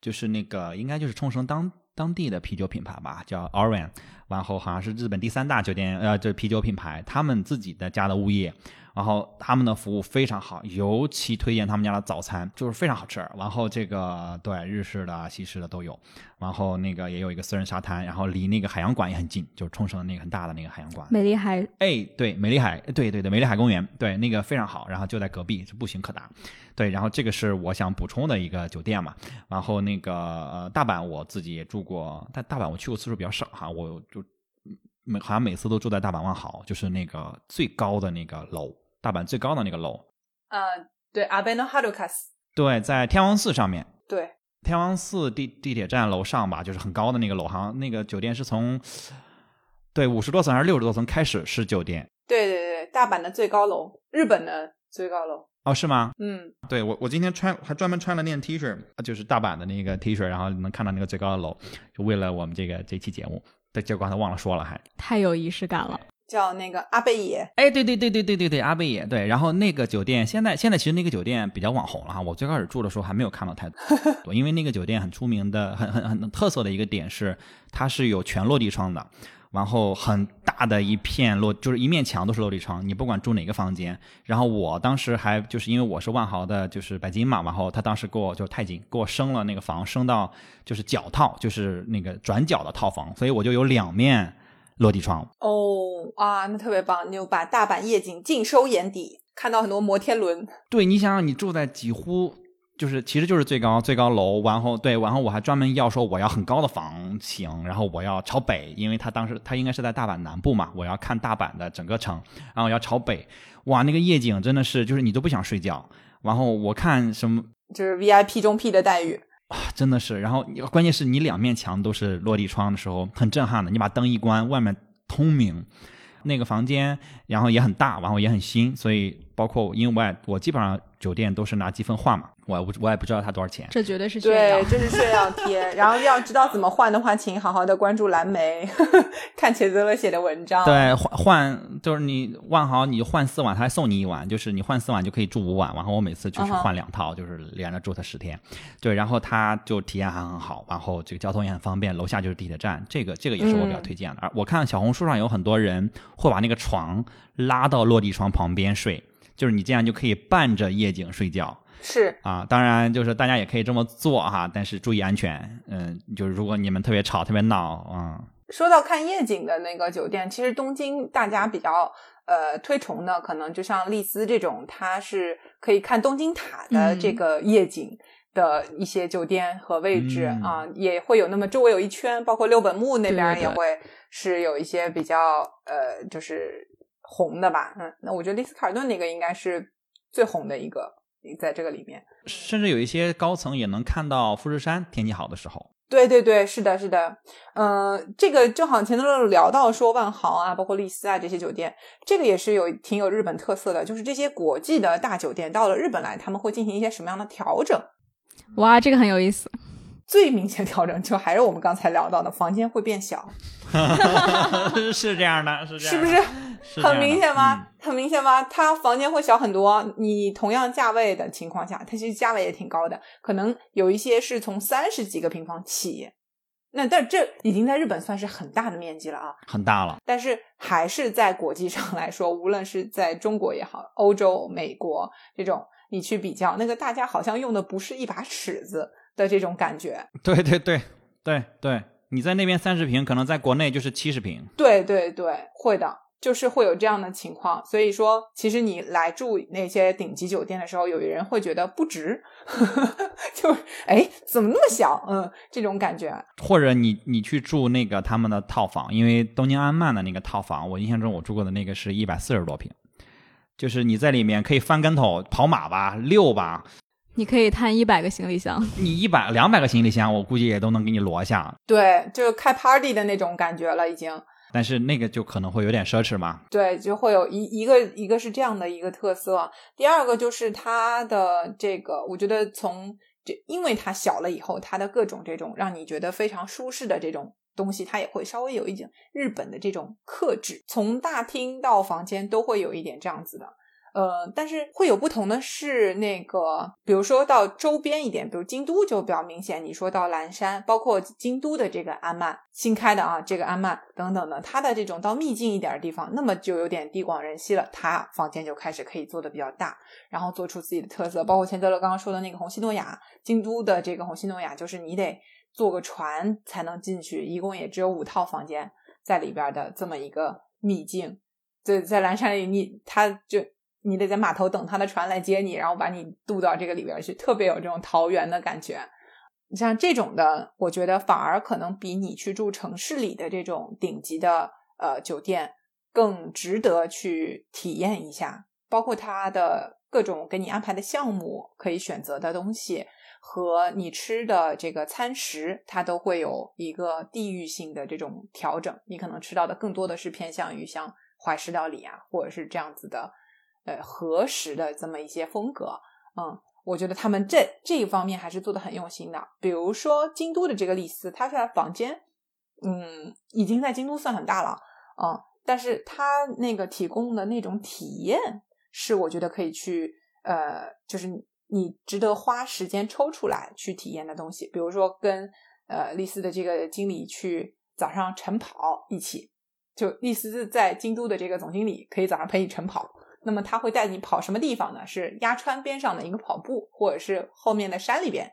Speaker 1: 就是那个应该就是冲绳当当地的啤酒品牌吧，叫 Oran，然后好像是日本第三大酒店，呃，就是啤酒品牌，他们自己的家的物业，然后他们的服务非常好，尤其推荐他们家的早餐，就是非常好吃。然后这个对日式的、西式的都有，然后那个也有一个私人沙滩，然后离那个海洋馆也很近，就是冲绳那个很大的那个海洋馆。
Speaker 2: 美丽海
Speaker 1: 哎，对，美丽海，对对对，美丽海公园，对，那个非常好，然后就在隔壁，是步行可达。对，然后这个是我想补充的一个酒店嘛。然后那个呃，大阪我自己也住过，但大阪我去过次数比较少哈，我就每好像每次都住在大阪万豪，就是那个最高的那个楼，大阪最高的那个楼。
Speaker 3: 呃，对，阿贝诺哈鲁卡斯，
Speaker 1: 对，在天王寺上面，
Speaker 3: 对，
Speaker 1: 天王寺地地铁站楼上吧，就是很高的那个楼，好像那个酒店是从对五十多层还是六十多层开始是酒店
Speaker 3: 对对对，大阪的最高楼，日本的最高楼，
Speaker 1: 哦，是吗？
Speaker 3: 嗯，
Speaker 1: 对我，我今天穿还专门穿了件 T 恤，就是大阪的那个 T 恤，然后能看到那个最高的楼，就为了我们这个这期节目。对，结果刚才忘了说了还。
Speaker 2: 太有仪式感了。
Speaker 3: 叫那个阿贝野，
Speaker 1: 哎，对对对对对对对，阿贝野对。然后那个酒店现在现在其实那个酒店比较网红了哈，我最开始住的时候还没有看到太 [laughs] 多，因为那个酒店很出名的、很很很特色的一个点是，它是有全落地窗的。然后很大的一片落，就是一面墙都是落地窗，你不管住哪个房间。然后我当时还就是因为我是万豪的，就是白金嘛，然后他当时给我就是钛金给我升了那个房，升到就是脚套，就是那个转角的套房，所以我就有两面落地窗。
Speaker 3: 哦啊，那特别棒，你就把大阪夜景尽收眼底，看到很多摩天轮，
Speaker 1: 对，你想想，你住在几乎就是其实就是最高最高楼，然后对，然后我还专门要说我要很高的房型，然后我要朝北，因为他当时他应该是在大阪南部嘛，我要看大阪的整个城，然后要朝北，哇，那个夜景真的是就是你都不想睡觉。然后我看什么
Speaker 3: 就是 VIP 中 P 的待遇。
Speaker 1: 啊，真的是，然后关键是你两面墙都是落地窗的时候，很震撼的。你把灯一关，外面通明，那个房间然后也很大，然后也很新，所以包括因为我也我基本上酒店都是拿积分换嘛，我也不我也不知道它多少钱。
Speaker 2: 这绝对是炫耀
Speaker 3: 对，。这是炫耀贴。然后要知道怎么换的话，请好好的关注蓝莓，[laughs] 看钱泽乐写的文章。
Speaker 1: 对，换换就是你万豪，你换四晚，他还送你一晚，就是你换四晚就可以住五晚。然后我每次就是换两套，就是连着住他十天。对，然后他就体验还很好，然后这个交通也很方便，楼下就是地铁站，这个这个也是我比较
Speaker 3: 嗯
Speaker 1: 推荐的。而我看小红书上有很多人会把那个床拉到落地窗旁边睡，就是你这样就可以伴着夜景睡觉。
Speaker 3: 是
Speaker 1: 啊，当然就是大家也可以这么做哈，但是注意安全。嗯，就是如果你们特别吵、特别闹，嗯，
Speaker 3: 说到看夜景的那个酒店，其实东京大家比较呃推崇的，可能就像丽思这种，它是可以看东京塔的
Speaker 2: 嗯
Speaker 3: 这个夜景。的一些酒店和位置、
Speaker 1: 嗯
Speaker 3: 啊，也会有那么周围有一圈，包括六本木那边也会是有一些比较呃，就是红的吧。嗯，那我觉得丽思卡尔顿那个应该是最红的一个，在这个里面。
Speaker 1: 甚至有一些高层也能看到富士山，天气好的时候。
Speaker 3: 对对对，是的，是的，呃，这个正好前头聊到说万豪啊，包括丽思啊这些酒店，这个也是有挺有日本特色的，就是这些国际的大酒店到了日本来，他们会进行一些什么样的调整？
Speaker 2: 哇，这个很有意思。
Speaker 3: 最明显调整就还是我们刚才聊到的，房间会变小，[laughs]
Speaker 1: 是这样的，是这样，
Speaker 3: 是不是很明显吗？很明显吗？它房间会小很多。你同样价位的情况下，它其实价位也挺高的，可能有一些是从三十几个平方起，那但这已经在日本算是很大的面积了啊，
Speaker 1: 很大了。
Speaker 3: 但是还是在国际上来说，无论是在中国也好，欧洲、美国这种，你去比较，那个大家好像用的不是一把尺子。的这种感觉，
Speaker 1: 对对对对对，你在那边三十平，可能在国内就是七十平，
Speaker 3: 对对对，会的，就是会有这样的情况。所以说，其实你来住那些顶级酒店的时候，有的人会觉得不值，[laughs] 就哎，怎么那么小？嗯，这种感觉。
Speaker 1: 或者你你去住那个他们的套房，因为东京安曼的那个套房，我印象中我住过的那个是一百四十多平，就是你在里面可以翻跟头、跑马吧、溜吧。
Speaker 2: 你可以摊一百个行李箱，
Speaker 1: 你一百两百个行李箱，我估计也都能给你摞下。
Speaker 3: 对，就是开 party 的那种感觉了，已经。
Speaker 1: 但是那个就可能会有点奢侈嘛。
Speaker 3: 对，就会有一一个一个是这样的一个特色。第二个就是它的这个，我觉得从这，因为它小了以后，它的各种这种让你觉得非常舒适的这种东西，它也会稍微有一点日本的这种克制，从大厅到房间都会有一点这样子的。呃，但是会有不同的是，那个，比如说到周边一点，比如京都就比较明显。你说到岚山，包括京都的这个安曼新开的啊，这个安曼等等的，它的这种到秘境一点的地方，那么就有点地广人稀了，它房间就开始可以做的比较大，然后做出自己的特色。包括钱德勒刚刚说的那个红西诺亚，京都的这个红西诺亚，就是你得坐个船才能进去，一共也只有五套房间在里边的这么一个秘境。在在蓝山里，你他就。你得在码头等他的船来接你，然后把你渡到这个里边去，特别有这种桃源的感觉。像这种的，我觉得反而可能比你去住城市里的这种顶级的呃酒店更值得去体验一下。包括它的各种给你安排的项目，可以选择的东西和你吃的这个餐食，它都会有一个地域性的这种调整。你可能吃到的更多的是偏向于像怀石料理啊，或者是这样子的。呃，合时的这么一些风格，嗯，我觉得他们这这一方面还是做的很用心的。比如说京都的这个丽思，它在房间，嗯，已经在京都算很大了，嗯，但是它那个提供的那种体验，是我觉得可以去，呃，就是你值得花时间抽出来去体验的东西。比如说跟呃丽思的这个经理去早上晨跑一起，就丽思在京都的这个总经理可以早上陪你晨跑。那么他会带你跑什么地方呢？是鸭川边上的一个跑步，或者是后面的山里边，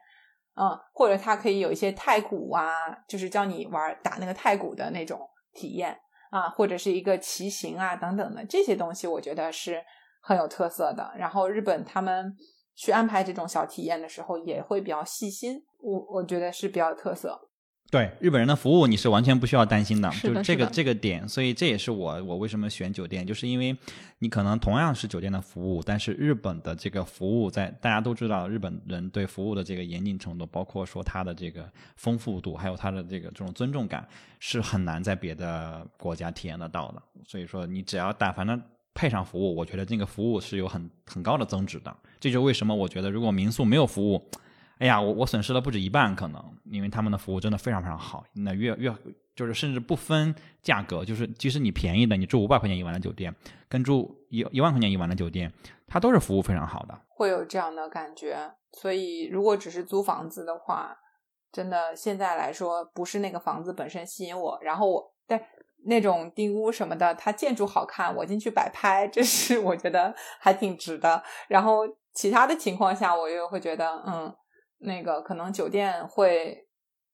Speaker 3: 嗯，或者他可以有一些太鼓啊，就是教你玩打那个太鼓的那种体验啊，或者是一个骑行啊等等的这些东西，我觉得是很有特色的。然后日本他们去安排这种小体验的时候，也会比较细心，我我觉得是比较有特色。
Speaker 1: 对日本人的服务，你是完全不需要担心的，
Speaker 2: 就
Speaker 1: 这个这个点，所以这也是我我为什么选酒店，就是因为你可能同样是酒店的服务，但是日本的这个服务，在大家都知道日本人对服务的这个严谨程度，包括说它的这个丰富度，还有它的这个这种尊重感，是很难在别的国家体验得到的。所以说，你只要但凡呢配上服务，我觉得这个服务是有很很高的增值的。这就为什么我觉得如果民宿没有服务。哎呀，我我损失了不止一半，可能因为他们的服务真的非常非常好。那越越就是甚至不分价格，就是即使你便宜的，你住五百块钱一晚的酒店，跟住一一万块钱一晚的酒店，它都是服务非常好的。
Speaker 3: 会有这样的感觉，所以如果只是租房子的话，真的现在来说不是那个房子本身吸引我，然后我但那种丁屋什么的，它建筑好看，我进去摆拍，这是我觉得还挺值的。然后其他的情况下，我又会觉得嗯。那个可能酒店会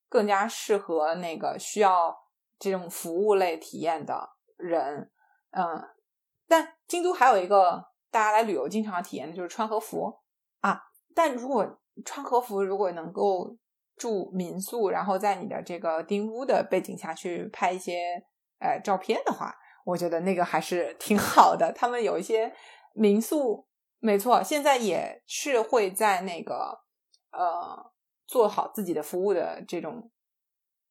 Speaker 3: 更加适合那个需要这种服务类体验的人，嗯，但京都还有一个大家来旅游经常体验的就是穿和服啊。但如果穿和服如果能够住民宿，然后在你的这个丁屋的背景下去拍一些呃照片的话，我觉得那个还是挺好的。他们有一些民宿，没错，现在也是会在那个。呃，做好自己的服务的这种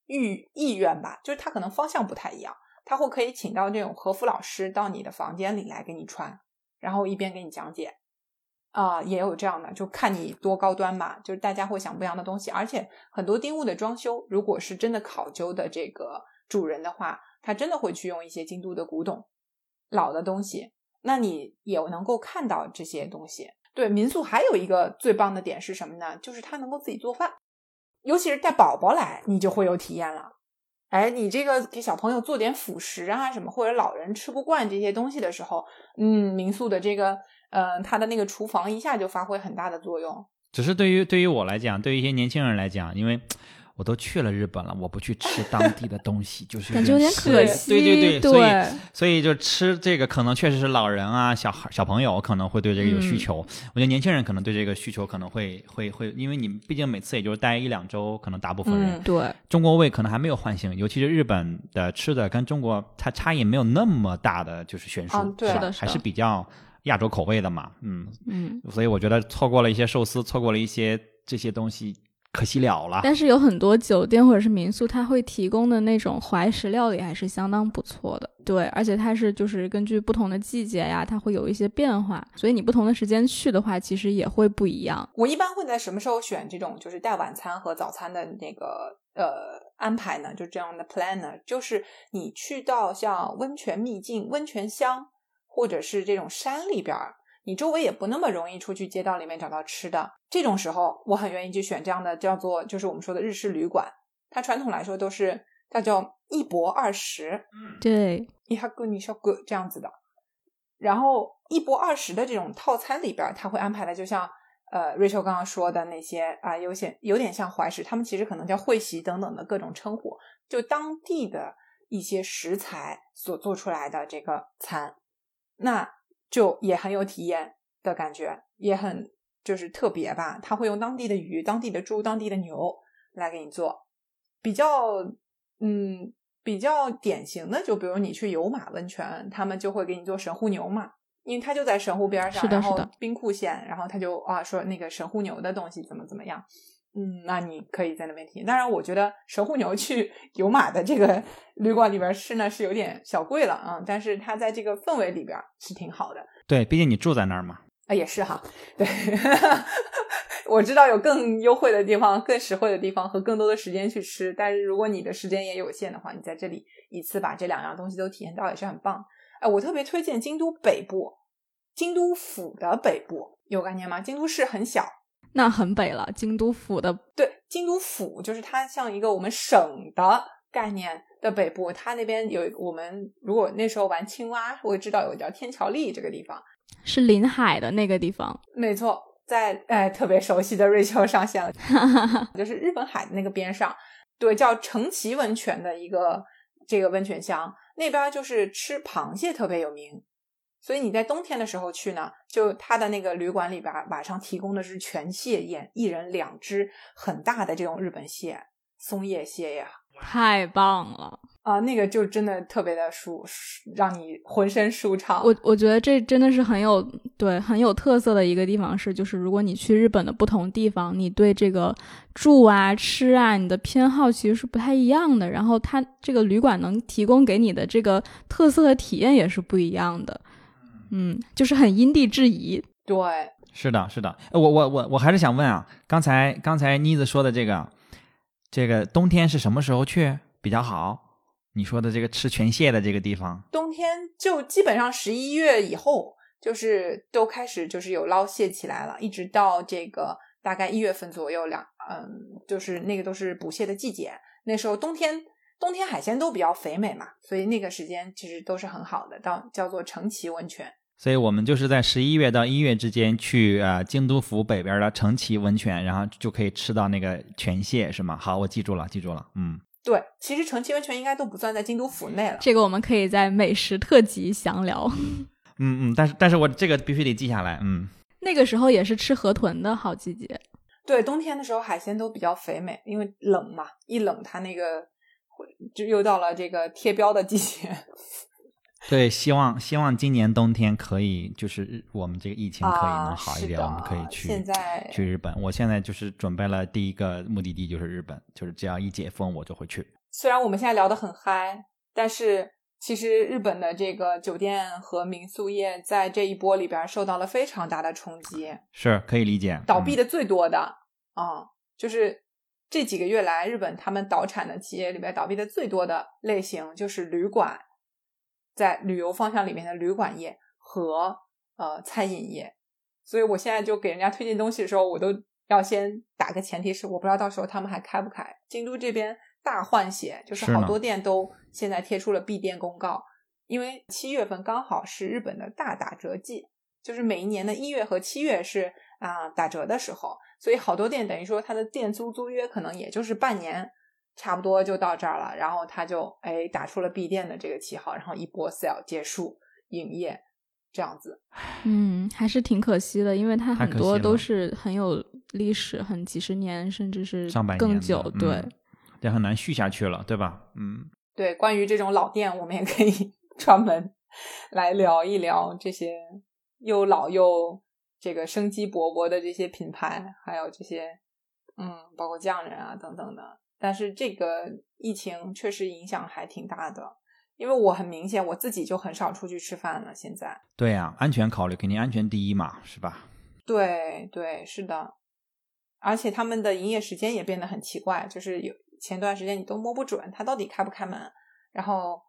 Speaker 3: 意意愿吧，就是他可能方向不太一样，他会可以请到这种和服老师到你的房间里来给你穿，然后一边给你讲解。啊、也有这样的，就看你多高端吧。就是大家会想不一样的东西，而且很多丁屋的装修，如果是真的考究的这个主人的话，他真的会去用一些京都的古董、老的东西，那你也能够看到这些东西。对民宿还有一个最棒的点是什么呢？就是它能够自己做饭，尤其是带宝宝来，你就会有体验了。哎，你这个给小朋友做点辅食啊什么，或者老人吃不惯这些东西的时候，嗯，民宿的这个，呃，它的那个厨房一下就发挥很大的作用。
Speaker 1: 只是对于对于我来讲，对于一些年轻人来讲，因为我都去了日本了，我不去吃当地的东西，就是
Speaker 2: 感觉有点可惜。
Speaker 1: 对对对，所以所以就吃这个，可能确实是老人啊、小孩、小朋友可能会对这个有需求。我觉得年轻人可能对这个需求可能会会会，因为你毕竟每次也就是待一两周，可能大部分人、
Speaker 3: 嗯
Speaker 2: 对，
Speaker 1: 中国胃可能还没有唤醒，尤其是日本的吃的跟中国它差异没有那么大的就是悬殊，
Speaker 3: 嗯对
Speaker 1: 还是比较亚洲口味的嘛，嗯，
Speaker 2: 嗯。
Speaker 1: 所以我觉得错过了一些寿司，错过了一些这些东西，可惜了了。
Speaker 2: 但是有很多酒店或者是民宿，它会提供的那种怀石料理还是相当不错的。对，而且它是就是根据不同的季节呀，它会有一些变化，所以你不同的时间去的话，其实也会不一样。
Speaker 3: 我一般会在什么时候选这种就是带晚餐和早餐的那个呃安排呢？就这样的 planner，就是你去到像温泉秘境、温泉乡，或者是这种山里边儿，你周围也不那么容易出去街道里面找到吃的。这种时候，我很愿意去选这样的叫做就是我们说的日式旅馆，它传统来说都是它叫一博二十，
Speaker 2: 对，
Speaker 3: 一哈哥你小哥这样子的。然后一博二十的这种套餐里边儿，他会安排的，就像呃 Rachel 刚刚说的那些啊，有些有点像怀石，他们其实可能叫会席等等的各种称呼，就当地的一些食材所做出来的这个餐，那就也很有体验的感觉，也很就是特别吧。他会用当地的鱼、当地的猪、当地的牛来给你做，比较嗯比较典型的，就比如你去有马温泉，他们就会给你做神户牛嘛，因为它就在神户边上，然后兵库县，然后他就啊说那个神户牛的东西怎么怎么样。嗯，那你可以在那边体验。当然，我觉得神户牛去 [laughs] 有马的这个 [laughs] 旅馆里边吃呢是有点小贵了啊，但是它在这个氛围里边是挺好的。
Speaker 1: 对，毕竟你住在那儿嘛。
Speaker 3: 啊，也是哈，对，[laughs] 我知道有更优惠的地方、更实惠的地方和更多的时间去吃，但是如果你的时间也有限的话，你在这里一次把这两样东西都体验到也是很棒。哎，我特别推荐京都北部，京都府的北部有概念吗？京都市很小，
Speaker 2: 那很北了，京都府的
Speaker 3: 对，京都府就是它像一个我们省的概念的北部，它那边有我们如果那时候玩青蛙，会知道有个叫天桥立这个地方。
Speaker 2: 是临海的那个地方。
Speaker 3: 没错，在哎特别熟悉的瑞秋上线了，[laughs] 就是日本海的那个边上，对，叫成崎温泉的一个这个温泉乡，那边就是吃螃蟹特别有名，所以你在冬天的时候去呢，就他的那个旅馆里边晚上提供的是全蟹宴，一人两只很大的这种日本蟹，松叶蟹呀。
Speaker 2: 太棒了！
Speaker 3: 啊，那个就真的特别的舒，舒让你浑身舒畅。
Speaker 2: 我我觉得这真的是很有对很有特色的一个地方是，就是如果你去日本的不同地方，你对这个住啊、吃啊，你的偏好其实是不太一样的。然后它这个旅馆能提供给你的这个特色的体验也是不一样的。嗯，就是很因地制宜。
Speaker 3: 对，
Speaker 1: 是的，是的。哎我我我我还是想问啊，刚才刚才妮子说的这个，这个冬天是什么时候去比较好？你说的这个吃全蟹的这个地方，
Speaker 3: 冬天就基本上十一月以后，就是都开始就是有捞蟹起来了，一直到这个大概一月份左右两，嗯，就是那个都是捕蟹的季节。那时候冬天冬天海鲜都比较肥美嘛，所以那个时间其实都是很好的，到叫做城崎温泉。
Speaker 1: 所以我们就是在十一月到一月之间去呃京都府北边的城崎温泉，然后就可以吃到那个全蟹，是吗？好，我记住了，记住了。嗯，
Speaker 3: 对，其实城崎温泉应该都不算在京都府内了。
Speaker 2: 这个我们可以在美食特辑详聊。[laughs]
Speaker 1: 嗯嗯，但是但是我这个必须得记下来。嗯，
Speaker 2: 那个时候也是吃河豚的好季节。
Speaker 3: 对，冬天的时候海鲜都比较肥美，因为冷嘛，一冷它那个会就又到了这个贴标的季节。
Speaker 1: 对，希望希望今年冬天可以，就是日我们这个疫情可以
Speaker 3: 啊
Speaker 1: 能好一点，我们可以去
Speaker 3: 现在
Speaker 1: 去日本。我现在就是准备了第一个目的地就是日本，就是只要一解封我就会去。
Speaker 3: 虽然我们现在聊得很嗨，但是其实日本的这个酒店和民宿业在这一波里边受到了非常大的冲击，
Speaker 1: 是可以理解，嗯
Speaker 3: 倒闭的最多的啊、就是这几个月来日本他们倒产的企业里边倒闭的最多的类型就是旅馆，在旅游方向里面的旅馆业和呃餐饮业，所以我现在就给人家推荐东西的时候，我都要先打个前提是我不知道到时候他们还开不开。京都这边大换血，就是好多店都现在贴出了闭店公告，因为七月份刚好是日本的大打折季，就是每一年的一月和七月是啊、打折的时候，所以好多店等于说它的店租租约可能也就是半年，差不多就到这儿了，然后他就哎打出了闭店的这个旗号，然后一波 sell 结束营业，这样子。
Speaker 2: 嗯，还是挺可惜的，因为它很多都是很有历史，很几十年，甚至是
Speaker 1: 上百年的
Speaker 2: 更久。对，
Speaker 1: 嗯这很难续下去了，对吧？嗯，
Speaker 3: 对，关于这种老店，我们也可以 [laughs] 专门来聊一聊这些又老又这个生机勃勃的这些品牌，还有这些嗯，包括匠人啊等等的。但是这个疫情确实影响还挺大的，因为我很明显我自己就很少出去吃饭了。现在，
Speaker 1: 对呀、安全考虑肯定安全第一嘛，是吧？
Speaker 3: 对对，是的，而且他们的营业时间也变得很奇怪，就是有前段时间你都摸不准他到底开不开门，然后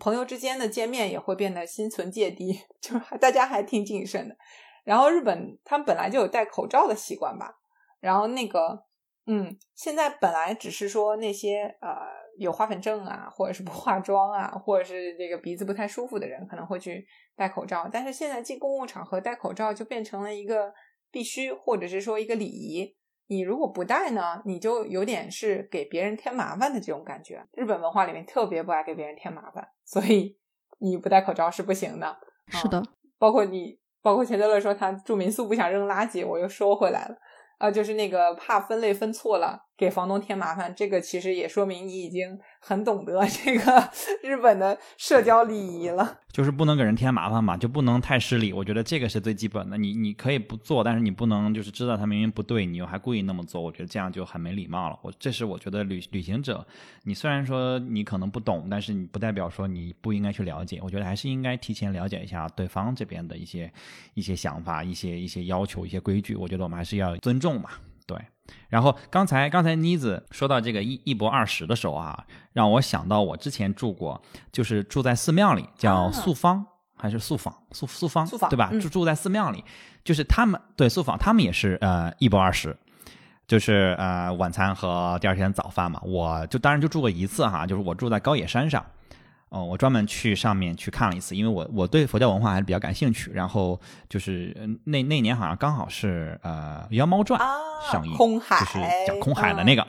Speaker 3: 朋友之间的见面也会变得心存芥蒂，[laughs] 就是大家还挺谨慎的。然后日本他们本来就有戴口罩的习惯吧，然后那个嗯，现在本来只是说那些呃有花粉症啊，或者是不化妆啊，或者是这个鼻子不太舒服的人可能会去戴口罩，但是现在进公共场合戴口罩就变成了一个必须，或者是说一个礼仪。你如果不戴呢，你就有点是给别人添麻烦的这种感觉。日本文化里面特别不爱给别人添麻烦，所以你不戴口罩是不行的。
Speaker 2: 是的，
Speaker 3: 包括你，包括钱德勒说他住民宿不想扔垃圾，我又说回来了。啊，就是那个怕分类分错了，给房东添麻烦，这个其实也说明你已经很懂得这个 [laughs] 日本的社交礼仪了。
Speaker 1: 就是不能给人添麻烦嘛，就不能太失礼。我觉得这个是最基本的。你你可以不做，但是你不能就是知道他明明不对，你又还故意那么做。我觉得这样就很没礼貌了。我这是我觉得旅旅行者，你虽然说你可能不懂，但是你不代表说你不应该去了解。我觉得还是应该提前了解一下对方这边的一些一些想法、一些一些要求、一些规矩。我觉得我们还是要尊重嘛。对，然后刚才刚才妮子说到这个一一博二十的时候啊，让我想到我之前住过，就是住在寺庙里，叫
Speaker 3: 啊
Speaker 1: 素坊、还是素坊素素坊
Speaker 3: 素坊
Speaker 1: 对吧？
Speaker 3: 嗯
Speaker 1: 住住在寺庙里，就是他们对素坊，他们也是呃一博二十。就是呃晚餐和第二天早饭嘛，我就当然就住过一次哈，就是我住在高野山上，哦、我专门去上面去看了一次，因为我我对佛教文化还是比较感兴趣。然后就是呃那那年好像刚好是呃《妖猫传》
Speaker 3: 啊
Speaker 1: 上映，
Speaker 3: 空海
Speaker 1: 就是讲空海的那个。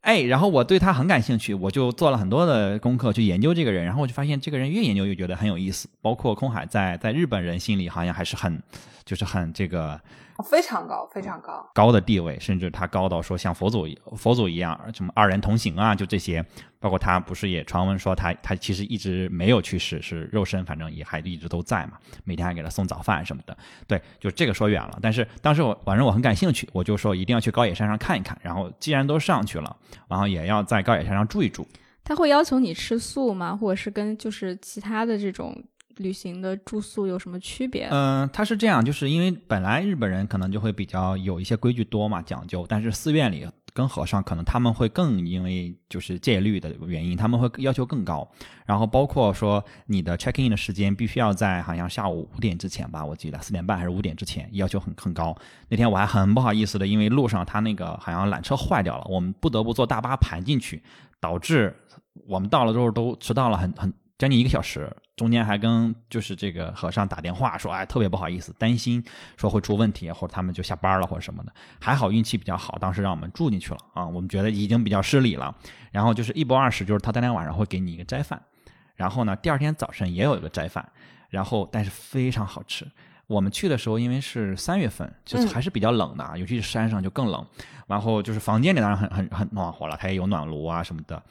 Speaker 1: 哎，然后我对他很感兴趣，我就做了很多的功课去研究这个人，然后我就发现这个人越研究越觉得很有意思。包括空海在在日本人心里好像还是很，就是很这个
Speaker 3: 哦非常高，非常高。
Speaker 1: 高的地位，甚至他高到说像佛祖一佛祖一样，什么二人同行啊，就这些。包括他不是也传闻说他他其实一直没有去世，是肉身，反正也还一直都在嘛，每天还给他送早饭什么的。对，就这个说远了。但是当时我反正我很感兴趣，我就说一定要去高野山上看一看。然后既然都上去了，然后也要在高野山上住一住。
Speaker 2: 他会要求你吃素吗？或者是跟就是其他的这种旅行的住宿有什么区别？
Speaker 1: 嗯、他是这样，就是因为本来日本人可能就会比较有一些规矩多嘛，讲究，但是寺院里跟和尚可能他们会更因为就是戒律的原因，他们会要求更高。然后包括说你的 check in 的时间必须要在好像下午五点之前吧，我记得四点半还是五点之前，要求很很高。那天我还很不好意思的，因为路上他那个好像缆车坏掉了，我们不得不坐大巴盘进去，导致我们到了之后都迟到了很很将近一个小时，中间还跟就是这个和尚打电话说，哎，特别不好意思，担心说会出问题，或者他们就下班了或者什么的。还好运气比较好，当时让我们住进去了啊，我们觉得已经比较失礼了。然后就是一波二十，就是他当天晚上会给你一个斋饭，然后呢，第二天早晨也有一个斋饭，然后但是非常好吃。我们去的时候，因为是三月份，就是还是比较冷的啊，尤其是山上就更冷。然后就是房间里当然很很很暖和了，它也有暖炉啊什么的。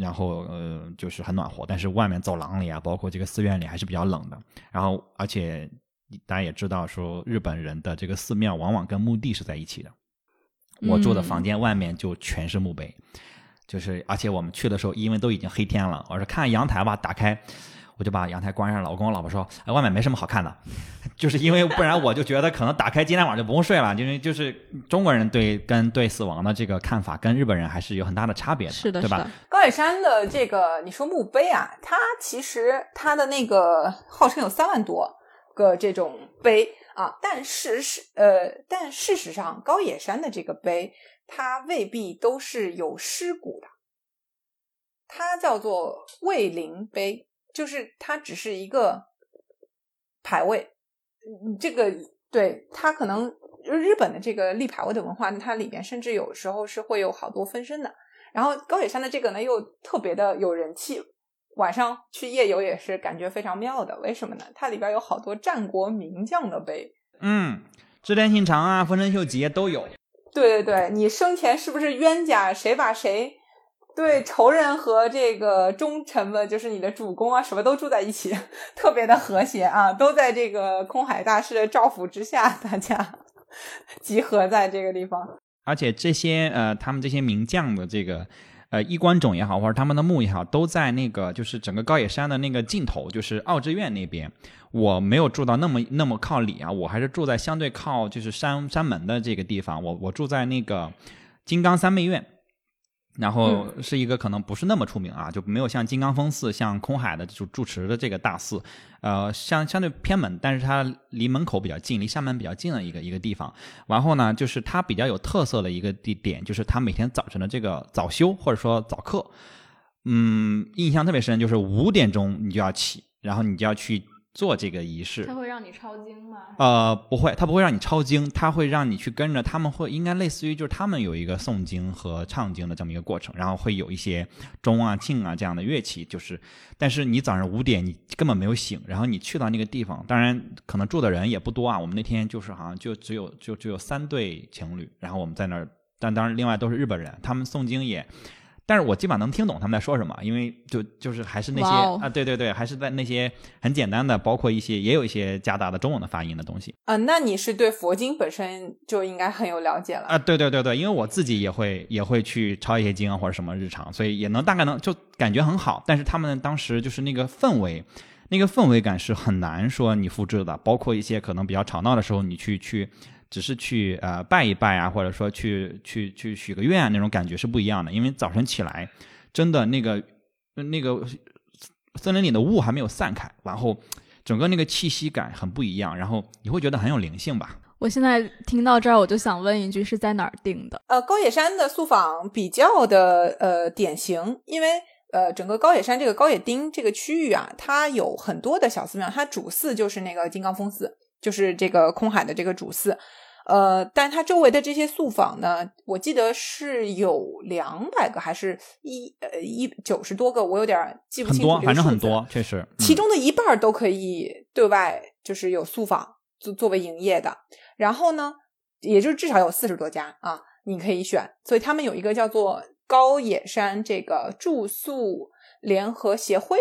Speaker 1: 然后呃就是很暖和，但是外面走廊里啊，包括这个寺院里还是比较冷的。然后而且大家也知道说日本人的这个寺庙往往跟墓地是在一起的。我住的房间外面就全是墓碑，就是而且我们去的时候因为都已经黑天了，我说看阳台吧，打开。我就把阳台关上了。我跟我老婆说：“哎，外面没什么好看的，就是因为不然我就觉得可能打开今天晚上就不用睡了。因为就是中国人对跟对死亡的这个看法跟日本人还是有很大的差别的，
Speaker 2: 是的，
Speaker 1: 对吧？
Speaker 3: 高野山的这个你说墓碑啊，它其实它的那个号称有三万多个这种碑啊，但是是呃，但事实上高野山的这个碑它未必都是有尸骨的，它叫做慰灵碑。就是它只是一个牌位，嗯，这个对它可能日本的这个立牌位的文化，它里面甚至有时候是会有好多分身的。然后高野山的这个呢，又特别的有人气，晚上去夜游也是感觉非常妙的。为什么呢？它里边有好多战国名将的碑，
Speaker 1: 嗯，织田信长啊，丰臣秀吉都有。
Speaker 3: 对对对，你生前是不是冤家？谁把谁？对仇人和这个忠臣们，就是你的主公啊，什么都住在一起，[laughs] 特别的和谐啊，都在这个空海大师的照拂之下，大家 [laughs] 集合在这个地方。
Speaker 1: 而且这些呃，他们这些名将的这个呃衣冠冢也好，或者他们的墓也好，都在那个就是整个高野山的那个尽头，就是奥之院那边。我没有住到那么那么靠里啊，我还是住在相对靠就是山山门的这个地方。我我住在那个金刚三昧院。然后是一个可能不是那么出名啊，就没有像金刚峰寺、像空海的就住持的这个大寺，呃，相相对偏门，但是它离门口比较近，离厦门比较近的一个一个地方。然后呢，就是它比较有特色的一个地点，就是它每天早晨的这个早修或者说早课，嗯，印象特别深，就是五点钟你就要起，然后你就要去。做这个仪式，
Speaker 2: 他会让你抄经吗？
Speaker 1: 呃，不会，他不会让你抄经，他会让你去跟着他们，会应该类似于就是他们有一个诵经和唱经的这么一个过程，然后会有一些钟啊、磬啊这样的乐器，就是，但是你早上五点你根本没有醒，然后你去到那个地方，当然可能住的人也不多啊，我们那天就是好像就只有就只有三对情侣，然后我们在那儿，但当然另外都是日本人，他们诵经也。但是我基本上能听懂他们在说什么，因为就就是还是那些啊，对对对，还是在那些很简单的，包括一些也有一些夹杂的中文的发音的东西
Speaker 3: 啊。那你是对佛经本身就应该很有了解了
Speaker 1: 啊？对对对对，因为我自己也会也会去抄一些经啊或者什么日常，所以也能大概能就感觉很好。但是他们当时就是那个氛围，那个氛围感是很难说你复制的，包括一些可能比较吵闹的时候，你去去。只是去呃拜一拜啊，或者说去去去许个愿，那种感觉是不一样的。因为早晨起来，真的那个那个森林里的雾还没有散开，然后整个那个气息感很不一样，然后你会觉得很有灵性吧。
Speaker 2: 我现在听到这儿，我就想问一句，是在哪儿定的？
Speaker 3: 呃，高野山的宿坊比较的呃典型，因为呃整个高野山这个高野町这个区域啊，它有很多的小寺庙，它主寺就是那个金刚峰寺。就是这个空海的这个主寺，呃，但它周围的这些宿坊呢，我记得是有两百个，还是一呃一九十多个，我有点记不清楚
Speaker 1: 很多，反正很多，确实，
Speaker 3: 其中的一半都可以对外就是有宿坊作作为营业的。然后呢，也就是至少有四十多家啊，你可以选。所以他们有一个叫做高野山这个住宿联合协会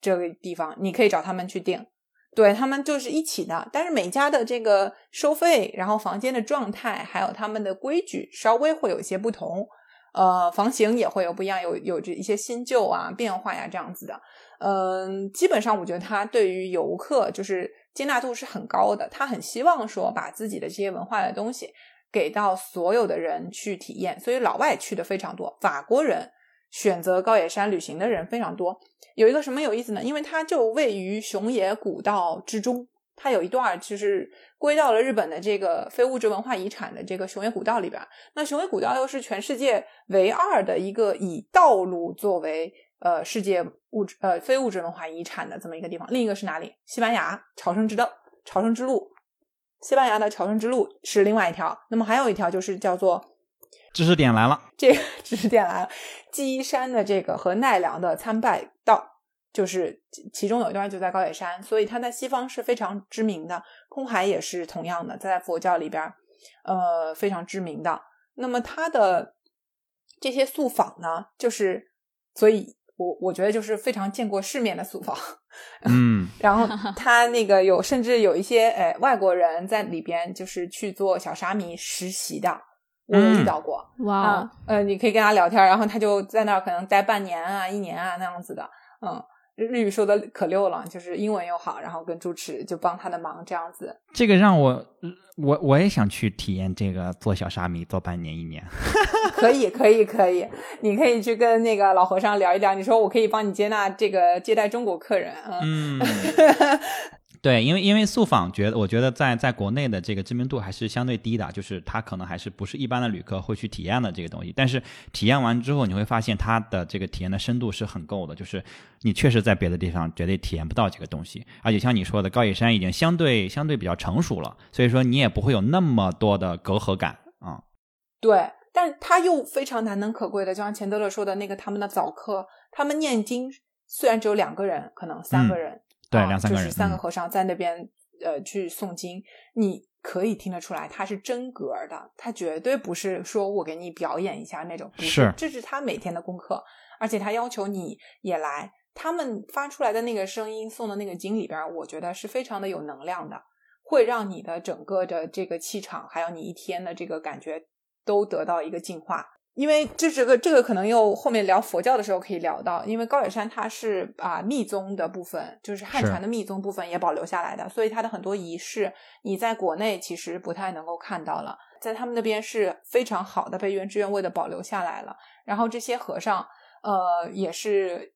Speaker 3: 这个地方，你可以找他们去订。对他们就是一起的，但是每家的这个收费，然后房间的状态，还有他们的规矩，稍微会有一些不同。呃，房型也会有不一样，有有这一些新旧啊变化呀这样子的。嗯，基本上我觉得他对于游客就是接纳度是很高的，他很希望说把自己的这些文化的东西给到所有的人去体验，所以老外去的非常多，法国人。选择高野山旅行的人非常多，有一个什么有意思呢？因为它就位于熊野古道之中，它有一段就是归到了日本的这个非物质文化遗产的这个熊野古道里边。那熊野古道又是全世界唯二的一个以道路作为呃世界物质呃非物质文化遗产的这么一个地方。另一个是哪里？西班牙朝圣之道，朝圣之路，西班牙的朝圣之路是另外一条。那么还有一条就是叫做。
Speaker 1: 知识点来了，
Speaker 3: 这个 [laughs] 知识点来了。基伊山的这个和奈良的参拜道，就是其中有一段就在高野山，所以它在西方是非常知名的。空海也是同样的，在佛教里边，呃，非常知名的。那么它的这些素坊呢，就是所以我我觉得就是非常见过世面的宿房。
Speaker 1: 嗯 [laughs]
Speaker 3: 然后他那个有甚至有一些呃外国人在里边就是去做小沙弥实习的，我有遇
Speaker 1: 嗯
Speaker 3: 到过。
Speaker 2: 哇
Speaker 3: 呃，你可以跟他聊天，然后他就在那儿可能待半年啊、一年啊那样子的，嗯，日语说的可溜了，就是英文又好，然后跟主持就帮他的忙这样子。
Speaker 1: 这个让我我我也想去体验这个做小沙弥做半年一年。[laughs]
Speaker 3: 可以，可以，可以，你可以去跟那个老和尚聊一聊，你说我可以帮你接纳这个接待中国客人，嗯，
Speaker 1: 嗯，[laughs] 对，因为因为速访觉得，我觉得在在国内的这个知名度还是相对低的，就是它可能还是不是一般的旅客会去体验的这个东西。但是体验完之后，你会发现它的这个体验的深度是很够的，就是你确实在别的地方绝对体验不到这个东西。而且像你说的，高野山已经相对相对比较成熟了，所以说你也不会有那么多的隔阂感啊。
Speaker 3: 对，但是他又非常难能可贵的，就像钱德勒说的那个他们的早课，他们念经虽然只有两个人，可能三个
Speaker 1: 嗯
Speaker 3: 人，
Speaker 1: 对
Speaker 3: 啊
Speaker 1: 两三个人
Speaker 3: 就是三个
Speaker 1: 嗯
Speaker 3: 和尚在那边呃去诵经，你可以听得出来他是真格儿的，他绝对不是说我给你表演一下那种，不
Speaker 1: 是
Speaker 3: 这是他每天的功课，而且他要求你也来，他们发出来的那个声音诵的那个经里边儿，我觉得是非常的有能量的，会让你的整个的这个气场，还有你一天的这个感觉都得到一个净化。因为这这个这个可能又后面聊佛教的时候可以聊到，因为高野山它是啊密宗的部分，就是汉传的密宗部分也保留下来的，所以它的很多仪式你在国内其实不太能够看到了，在他们那边是非常好的被原汁原味的保留下来了。然后这些和尚呃也是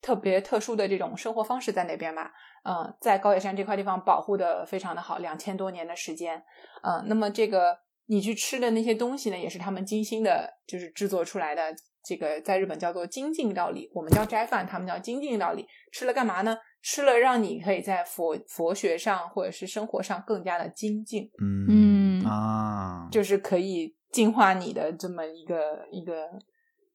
Speaker 3: 特别特殊的这种生活方式在那边嘛，嗯、在高野山这块地方保护的非常的好，两千多年的时间，嗯、那么这个你去吃的那些东西呢，也是他们精心的，就是制作出来的。这个在日本叫做精进料理，我们叫斋饭，他们叫精进料理。吃了干嘛呢？吃了让你可以在佛佛学上或者是生活上更加的精进，
Speaker 1: 嗯
Speaker 2: 嗯
Speaker 1: 啊，
Speaker 3: 就是可以净化你的这么一个一个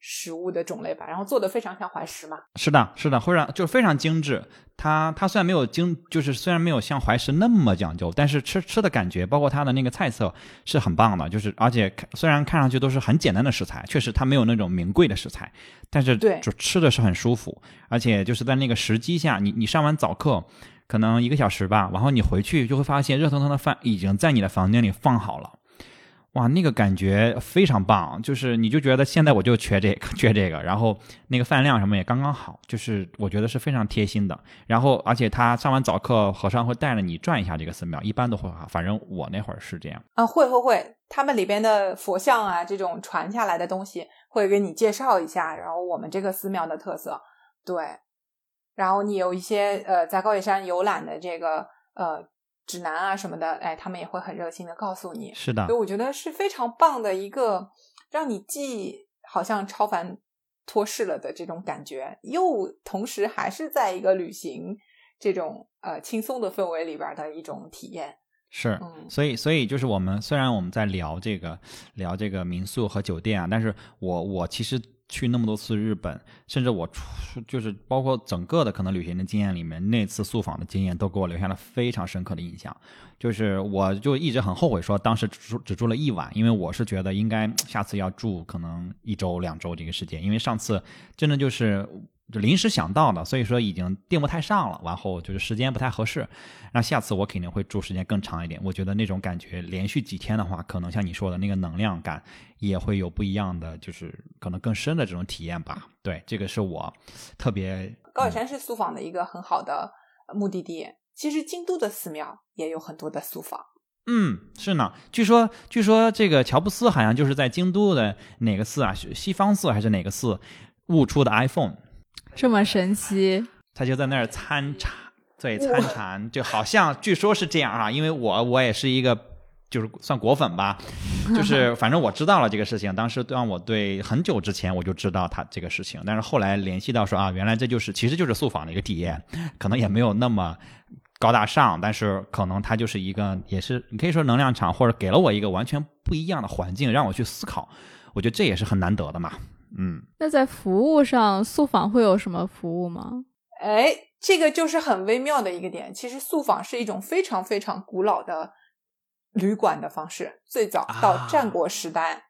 Speaker 3: 食物的种类吧。然后做的非常像怀石嘛，
Speaker 1: 是的，是的，会让就是非常精致。它它虽然没有精，就是虽然没有像怀石那么讲究，但是吃吃的感觉，包括它的那个菜色是很棒的。就是而且看虽然看上去都是很简单的食材，确实它没有那种名贵的食材，但是
Speaker 3: 对
Speaker 1: 就吃的是很舒服。而且就是在那个时机下，你你上完早课，可能一个小时吧，然后你回去就会发现热腾腾的饭已经在你的房间里放好了。哇，那个感觉非常棒，就是你就觉得现在我就缺这个，[laughs] 缺这个，然后那个饭量什么也刚刚好，就是我觉得是非常贴心的。然后，而且他上完早课，和尚会带着你转一下这个寺庙，一般都会，反正我那会儿是这样。
Speaker 3: 啊，会会会，他们里边的佛像啊，这种传下来的东西会给你介绍一下，然后我们这个寺庙的特色，对，然后你有一些呃在高野山游览的这个呃指南啊什么的，哎，他们也会很热心的告诉你，
Speaker 1: 是的
Speaker 3: 所以，我觉得是非常棒的一个，让你既好像超凡脱世了的这种感觉，又同时还是在一个旅行这种呃轻松的氛围里边的一种体验。
Speaker 1: 是，
Speaker 3: 嗯
Speaker 1: 所以所以就是我们虽然我们在聊这个聊这个民宿和酒店啊，但是我我其实去那么多次日本，甚至我出就是包括整个的可能旅行的经验里面，那次宿访的经验都给我留下了非常深刻的印象。就是我就一直很后悔说当时只住只住了一晚，因为我是觉得应该下次要住可能一周两周这个时间，因为上次真的就是就临时想到的，所以说已经定不太上了，然后就是时间不太合适。那下次我肯定会住时间更长一点。我觉得那种感觉，连续几天的话，可能像你说的那个能量感也会有不一样的，就是可能更深的这种体验吧。对，这个是我特别
Speaker 3: 高野山是宿坊的一个很好的呃目的地。其实京都的寺庙也有很多的宿坊。
Speaker 1: 嗯，是呢。据说，据说这个乔布斯好像就是在京都的哪个寺啊，是西方寺还是哪个寺悟出的 iPhone，
Speaker 2: 这么神奇，
Speaker 1: 他就在那儿参禅，对，参禅，就好像据说是这样啊。因为我我也是一个就是算果粉吧，[laughs] 就是反正我知道了这个事情。当时让我对很久之前我就知道他这个事情，但是后来联系到说啊，原来这就是其实就是素坊的一个体验，可能也没有那么高大上，但是可能它就是一个也是你可以说能量场，或者给了我一个完全不一样的环境，让我去思考。我觉得这也是很难得的嘛。嗯，
Speaker 2: 那在服务上，宿访会有什么服务吗？
Speaker 3: 哎，这个就是很微妙的一个点。其实宿访是一种非常非常古老的旅馆的方式，最早到战国时代，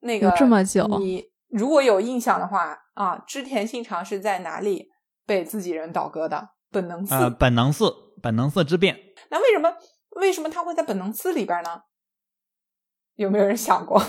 Speaker 3: 那个
Speaker 2: 这么久
Speaker 3: 你如果有印象的话，啊，织田信长是在哪里被自己人倒戈的？本能寺。
Speaker 1: 呃，本能寺，本能寺之变。
Speaker 3: 那为什么为什么他会在本能寺里边呢？有没有人想过？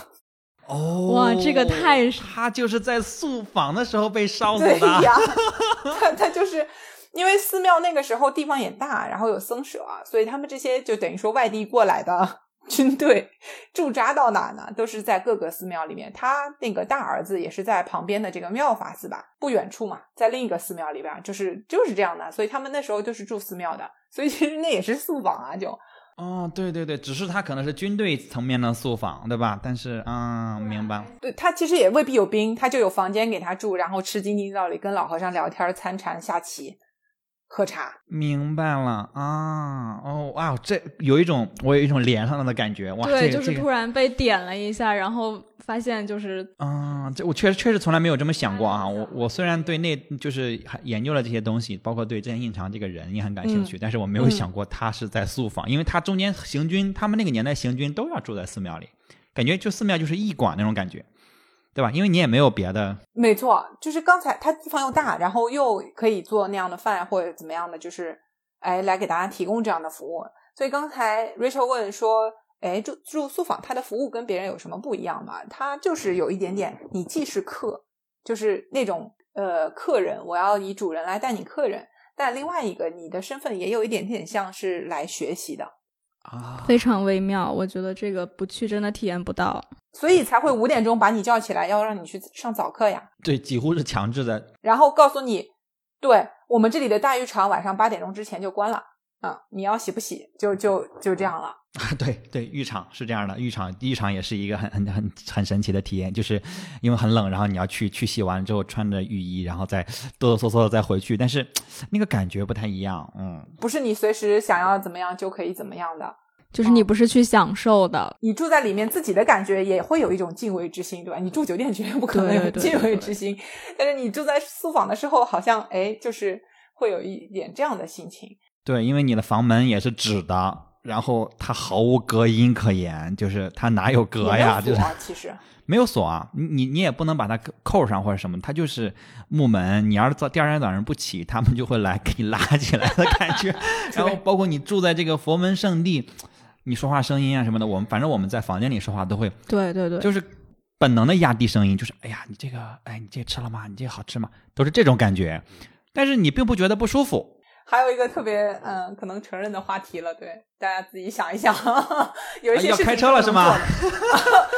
Speaker 1: 哦，
Speaker 2: 哇这个太
Speaker 1: 他就是在宿坊的时候被烧死的
Speaker 3: 对
Speaker 1: 的。
Speaker 3: 呀，[laughs] 他他就是因为寺庙那个时候地方也大，然后有僧舍，所以他们这些就等于说外地过来的 [laughs] 军队驻扎到哪呢？都是在各个寺庙里面。他那个大儿子也是在旁边的这个妙法寺吧，不远处嘛，在另一个寺庙里边，就是就是这样的。所以他们那时候就是住寺庙的，所以其实那也是宿坊啊，就
Speaker 1: 哦，对对对，只是他可能是军队层面的宿坊，对吧？但是，嗯，明白了。
Speaker 3: 对他其实也未必有兵，他就有房间给他住，然后吃津津道理，跟老和尚聊天、参禅、下棋、喝茶。
Speaker 1: 明白了啊，哦，哇，这有一种我有一种连上了的感觉，哇，
Speaker 2: 对，
Speaker 1: 这个
Speaker 2: 就是突然被点了一下，然后发现就是
Speaker 1: 啊，这我确实确实从来没有这么想过啊。我我虽然对那就是还研究了这些东西，包括对郑印长这个人也很感兴趣，但是我没有
Speaker 3: 嗯
Speaker 1: 想过他是在宿坊，因为他中间行军，他们那个年代行军都要住在寺庙里，感觉就寺庙就是驿馆那种感觉，对吧？因为你也没有别的，
Speaker 3: 没错，就是刚才它地方又大，然后又可以做那样的饭或者怎么样的，就是哎来给大家提供这样的服务。所以刚才 Rachel 问说，哎住住宿坊它的服务跟别人有什么不一样吗？它就是有一点点，你既是客，就是那种呃客人，我要以主人来带你客人，但另外一个你的身份也有一点点像是来学习的。
Speaker 1: 啊，
Speaker 2: 非常微妙。我觉得这个不去真的体验不到。
Speaker 3: 所以才会五点钟把你叫起来，要让你去上早课呀。
Speaker 1: 对，几乎是强制的，
Speaker 3: 然后告诉你，对我们这里的大浴场晚上八点钟之前就关了，啊，你要洗不洗就就就这样了。[laughs]
Speaker 1: 啊，对对，浴场是这样的，浴场浴场也是一个很很很很神奇的体验，就是因为很冷，然后你要去去洗完之后穿着浴衣，然后再哆哆嗦嗦的再回去，但是那个感觉不太一样，嗯，
Speaker 3: 不是你随时想要怎么样就可以怎么样的，
Speaker 2: 就是你不是去享受的，
Speaker 3: 你住在里面自己的感觉也会有一种敬畏之心，对吧？你住酒店绝对不可能有敬畏之心，但是你住在宿房的时候，好像哎，就是会有一点这样的心情。
Speaker 1: 对，因为你的房门也是纸的，然后它毫无隔音可言，就是它哪有隔呀？就是
Speaker 3: 没有锁其实
Speaker 1: 没有锁啊，你你你也不能把它扣上或者什么，它就是木门。你要是早第二天早上不起，他们就会来给你拉起来的感觉。[laughs] 然后包括你住在这个佛门圣地，你说话声音啊什么的，我们反正我们在房间里说话都会
Speaker 2: 对对对，
Speaker 1: 就是本能的压低声音，就是哎呀，你这个哎你这个吃了吗？你这个好吃吗？都是这种感觉，但是你并不觉得不舒服。
Speaker 3: 还有一个特别嗯，可能承认的话题了，对大家自己想一想，有一些事情
Speaker 1: 啊要开车了是吗
Speaker 3: 不能做的？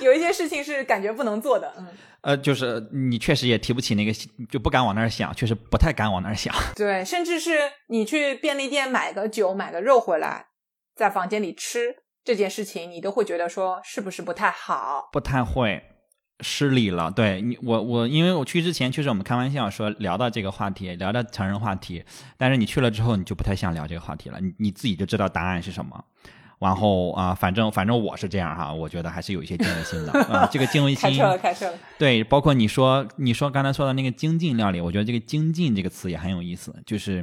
Speaker 3: 有一些事情是感觉不能做的，嗯，
Speaker 1: 呃，就是你确实也提不起那个，就不敢往那儿想，确实不太敢往那儿想。[laughs]
Speaker 3: 对，甚至是你去便利店买个酒、买个肉回来，在房间里吃这件事情，你都会觉得说是不是不太好？
Speaker 1: 不太会，失礼了。对你，我我，因为我去之前确实我们开玩笑说聊到这个话题，聊到成人话题，但是你去了之后，你就不太想聊这个话题了，你你自己就知道答案是什么。然后啊、反正反正我是这样哈，我觉得还是有一些敬畏心的啊、这个敬畏心
Speaker 3: 开车了，开车了。
Speaker 1: 对，包括你说你说刚才说的那个精进料理，我觉得这个精进这个词也很有意思，就是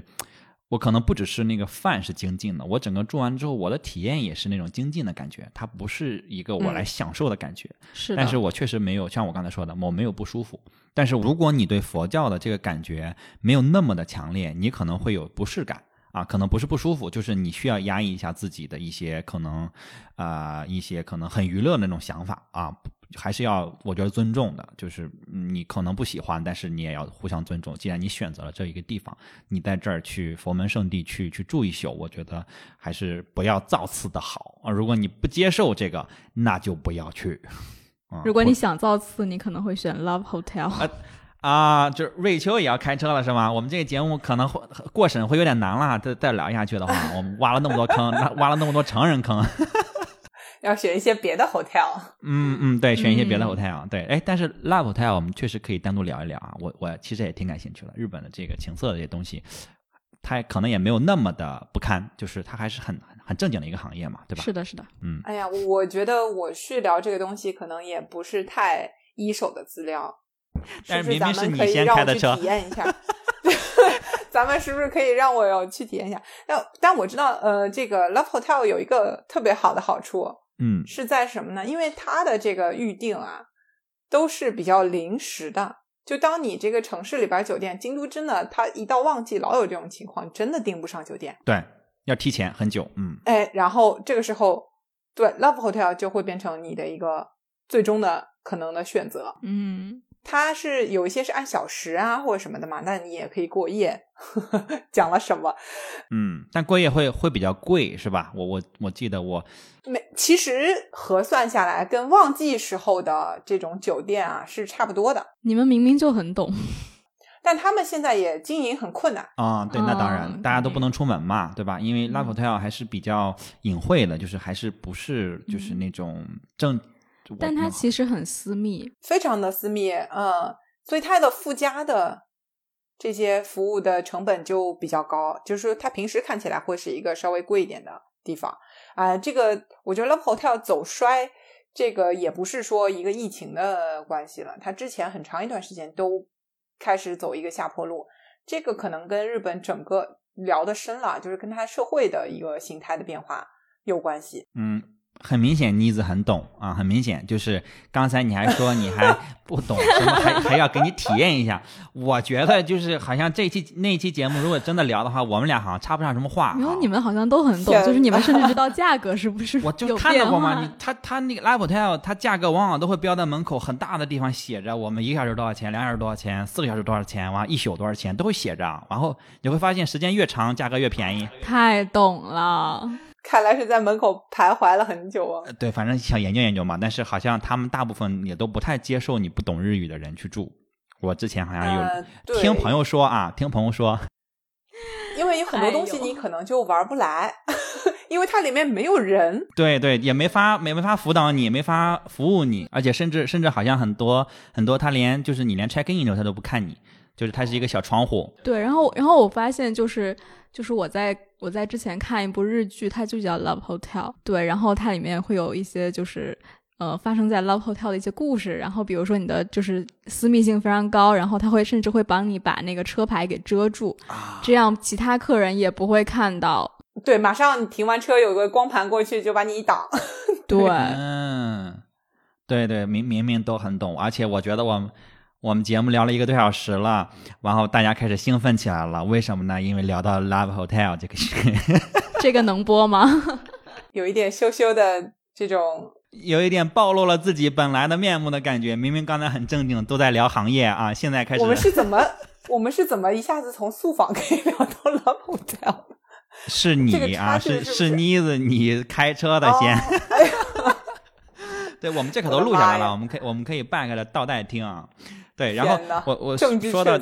Speaker 1: 我可能不只是那个饭是精进的，我整个做完之后，我的体验也是那种精进的感觉，它不是一个我来享受的感觉。
Speaker 2: 是的，
Speaker 1: 但是我确实没有像我刚才说的，我没有不舒服。但是如果你对佛教的这个感觉没有那么的强烈，你可能会有不适感啊，可能不是不舒服，就是你需要压抑一下自己的一些可能啊、呃一些可能很娱乐的那种想法啊，还是要我觉得尊重的，就是嗯你可能不喜欢，但是你也要互相尊重。既然你选择了这一个地方，你在这儿去佛门圣地去去住一宿，我觉得还是不要造次的好啊。如果你不接受这个，那就不要去。
Speaker 2: 如果你想造次，你可能会选 Love Hotel。[laughs]
Speaker 1: 啊，就是瑞秋也要开车了是吗？我们这个节目可能会过审会有点难了，再再聊下去的话，我们挖了那么多坑，挖了那么多成人坑，
Speaker 3: 要选一些别的 hotel。
Speaker 1: 嗯嗯，对，选一些别的
Speaker 2: 嗯
Speaker 1: hotel，、对，哎，但是 Love Hotel 我们确实可以单独聊一聊啊，我我其实也挺感兴趣的，日本的这个情色的这些东西，它可能也没有那么的不堪，就是它还是很很很正经的一个行业嘛，对吧？
Speaker 2: 是的，是的，
Speaker 1: 嗯，
Speaker 3: 哎呀，我觉得我去聊这个东西，可能也不是太一手的资料。
Speaker 1: 但是明明是你先
Speaker 3: 可以让我去
Speaker 1: 开的车
Speaker 3: 体验一下。[laughs] 咱们是不是可以让我有去体验一下？但但我知道，呃，这个 Love Hotel 有一个特别好的好处
Speaker 1: 嗯，
Speaker 3: 是在什么呢？因为它的这个预定啊，都是比较临时的，就当你这个城市里边酒店，京都真的，它一到旺季老有这种情况，真的订不上酒店。
Speaker 1: 对，要提前很久。嗯，
Speaker 3: 哎，然后这个时候，对 Love Hotel 就会变成你的一个最终的可能的选择。
Speaker 2: 嗯，
Speaker 3: 它是有一些是按小时啊或者什么的嘛，那你也可以过夜。[laughs] 讲了什么？
Speaker 1: 嗯，但过夜会会比较贵，是吧？我我我记得我
Speaker 3: 没，其实核算下来，跟旺季时候的这种酒店啊是差不多的。
Speaker 2: 你们明明就很懂，
Speaker 3: 但他们现在也经营很困难。
Speaker 1: 啊、对，那当然，
Speaker 2: 嗯
Speaker 1: 大家都不能出门嘛，对吧？因为 Love Hotel 还是比较隐晦的，就是还是不是就是那种正，我
Speaker 2: 但它其实很私密。
Speaker 3: 非常的私密，嗯，所以它的附加的这些服务的成本就比较高，就是说它平时看起来会是一个稍微贵一点的地方啊、这个我觉得 Love Hotel 走衰，这个也不是说一个疫情的关系了，它之前很长一段时间都开始走一个下坡路，这个可能跟日本整个聊得深了，就是跟它社会的一个形态的变化有关系。
Speaker 1: 嗯，很明显妮子很懂啊，很明显就是刚才你还说你还 [laughs] 不懂什么，还还要给你体验一下。我觉得就是好像这期那期节目如果真的聊的话，我们俩好像插不上什么话。
Speaker 2: 没有，
Speaker 1: 啊
Speaker 2: 你们好像都很懂，就是你们甚至知道价格是不是
Speaker 1: 我就
Speaker 2: 有
Speaker 1: 看到过嘛，
Speaker 2: 变化
Speaker 1: 你他他那个 Live Hotel，它价格往往都会标在门口很大的地方写着，我们一个小时多少钱，两小时多少钱，四个小时多少钱，完一宿多少钱都会写着。然后你会发现时间越长，价格越便宜。
Speaker 2: 太懂了。
Speaker 3: 看来是在门口徘徊了很久啊。
Speaker 1: 呃对，反正想研究研究嘛。但是好像他们大部分也都不太接受你不懂日语的人去住。我之前好像有、
Speaker 3: 呃
Speaker 1: 听朋友说啊，听朋友说，[laughs]
Speaker 3: 因为有很多东西你可能就玩不来，[laughs] 因为它里面没有人。
Speaker 1: 对对，也没法没没法辅导你，没法服务你，而且甚至甚至好像很多很多他连就是你连 check in 的时候他都不看你，就是它是一个小窗户。
Speaker 2: 对，然后然后我发现就是就是我在我在之前看一部日剧，它就叫 Love Hotel，对，然后它里面会有一些就是呃发生在 Love Hotel 的一些故事，然后比如说你的就是私密性非常高，然后他会甚至会帮你把那个车牌给遮住，这样其他客人也不会看到。
Speaker 3: 对，马上你停完车有个光盘过去就把你一挡。
Speaker 2: 对，
Speaker 1: 嗯，对对，明明明都很懂，而且我觉得我们我们节目聊了一个多小时了，然后大家开始兴奋起来了，为什么呢？因为聊到 Love Hotel 这个事，[laughs]
Speaker 2: 这个能播吗？[laughs]
Speaker 3: 有一点羞羞的这种，
Speaker 1: 有一点暴露了自己本来的面目的感觉。明明刚才很正经，都在聊行业啊，现在开始
Speaker 3: 我们是怎么，[laughs] 我们是怎么一下子从速访可以聊到 Love Hotel？
Speaker 1: 是你啊，是
Speaker 3: 是是
Speaker 1: 妮子，你开车的先。
Speaker 3: 哦哎呀
Speaker 1: 对，我们这可都录下来了，我们可以我们可以 back 的倒带听啊。对，然后我我说到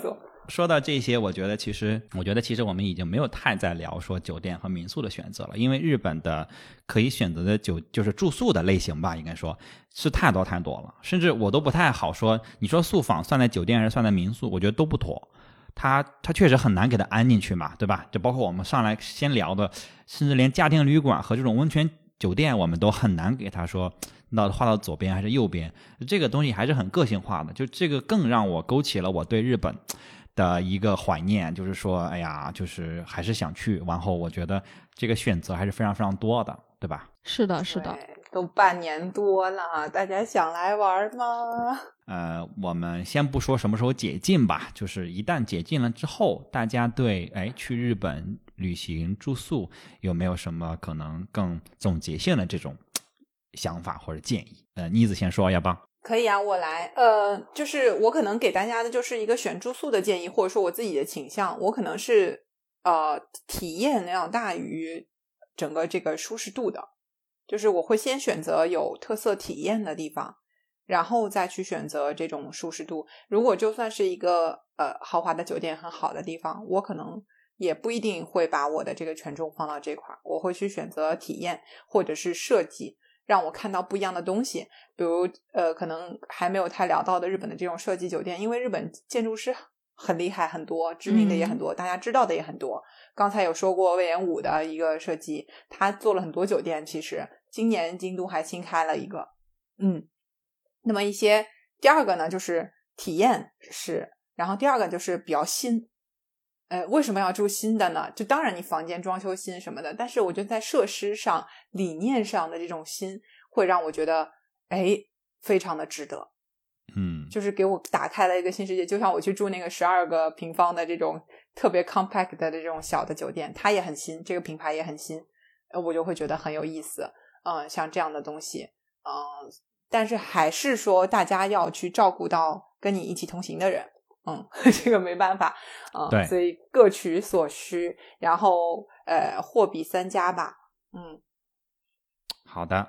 Speaker 1: 说到这些，我觉得其实我觉得其实我们已经没有太在聊说酒店和民宿的选择了，因为日本的可以选择的酒就是住宿的类型吧，应该说是太多太多了，甚至我都不太好说。你说宿房算在酒店还是算在民宿，我觉得都不妥。它它确实很难给它安进去嘛，对吧？就包括我们上来先聊的，甚至连家庭旅馆和这种温泉酒店，我们都很难给他说到画到左边还是右边。这个东西还是很个性化的，就这个更让我勾起了我对日本的一个怀念，就是说，哎呀，就是还是想去。然后我觉得这个选择还是非常非常多的，对吧？
Speaker 2: 是的，是的。
Speaker 3: 都半年多了，大家想来玩吗？
Speaker 1: 呃，我们先不说什么时候解禁吧，就是一旦解禁了之后，大家对哎去日本旅行住宿有没有什么可能更总结性的这种想法或者建议？呃，妮子先说，亚邦？
Speaker 3: 可以啊，我来。呃，就是我可能给大家的就是一个选住宿的建议，或者说我自己的倾向，我可能是呃体验要大于整个这个舒适度的，就是我会先选择有特色体验的地方，然后再去选择这种舒适度。如果就算是一个呃豪华的酒店很好的地方，我可能也不一定会把我的这个权重放到这块儿，我会去选择体验或者是设计。让我看到不一样的东西，比如呃，可能还没有太聊到的日本的这种设计酒店，因为日本建筑师很厉害，很多知名的也很多，大家知道的也很多。刚才有说过魏延武的一个设计，他做了很多酒店，其实今年京都还新开了一个，嗯。那么一些第二个呢，就是体验是，然后第二个就是比较新。呃，为什么要住新的呢？就当然你房间装修新什么的，但是我觉得在设施上、理念上的这种新，会让我觉得，哎，非常的值得。
Speaker 1: 嗯，
Speaker 3: 就是给我打开了一个新世界。就像我去住那个十二个平方的这种特别 compact 的这种小的酒店，它也很新，这个品牌也很新，我就会觉得很有意思。嗯，像这样的东西，嗯，但是还是说大家要去照顾到跟你一起同行的人。嗯，[laughs] 这个没办法，啊，
Speaker 1: 对，
Speaker 3: 所以各取所需，然后呃，货比三家吧，嗯，
Speaker 1: 好的，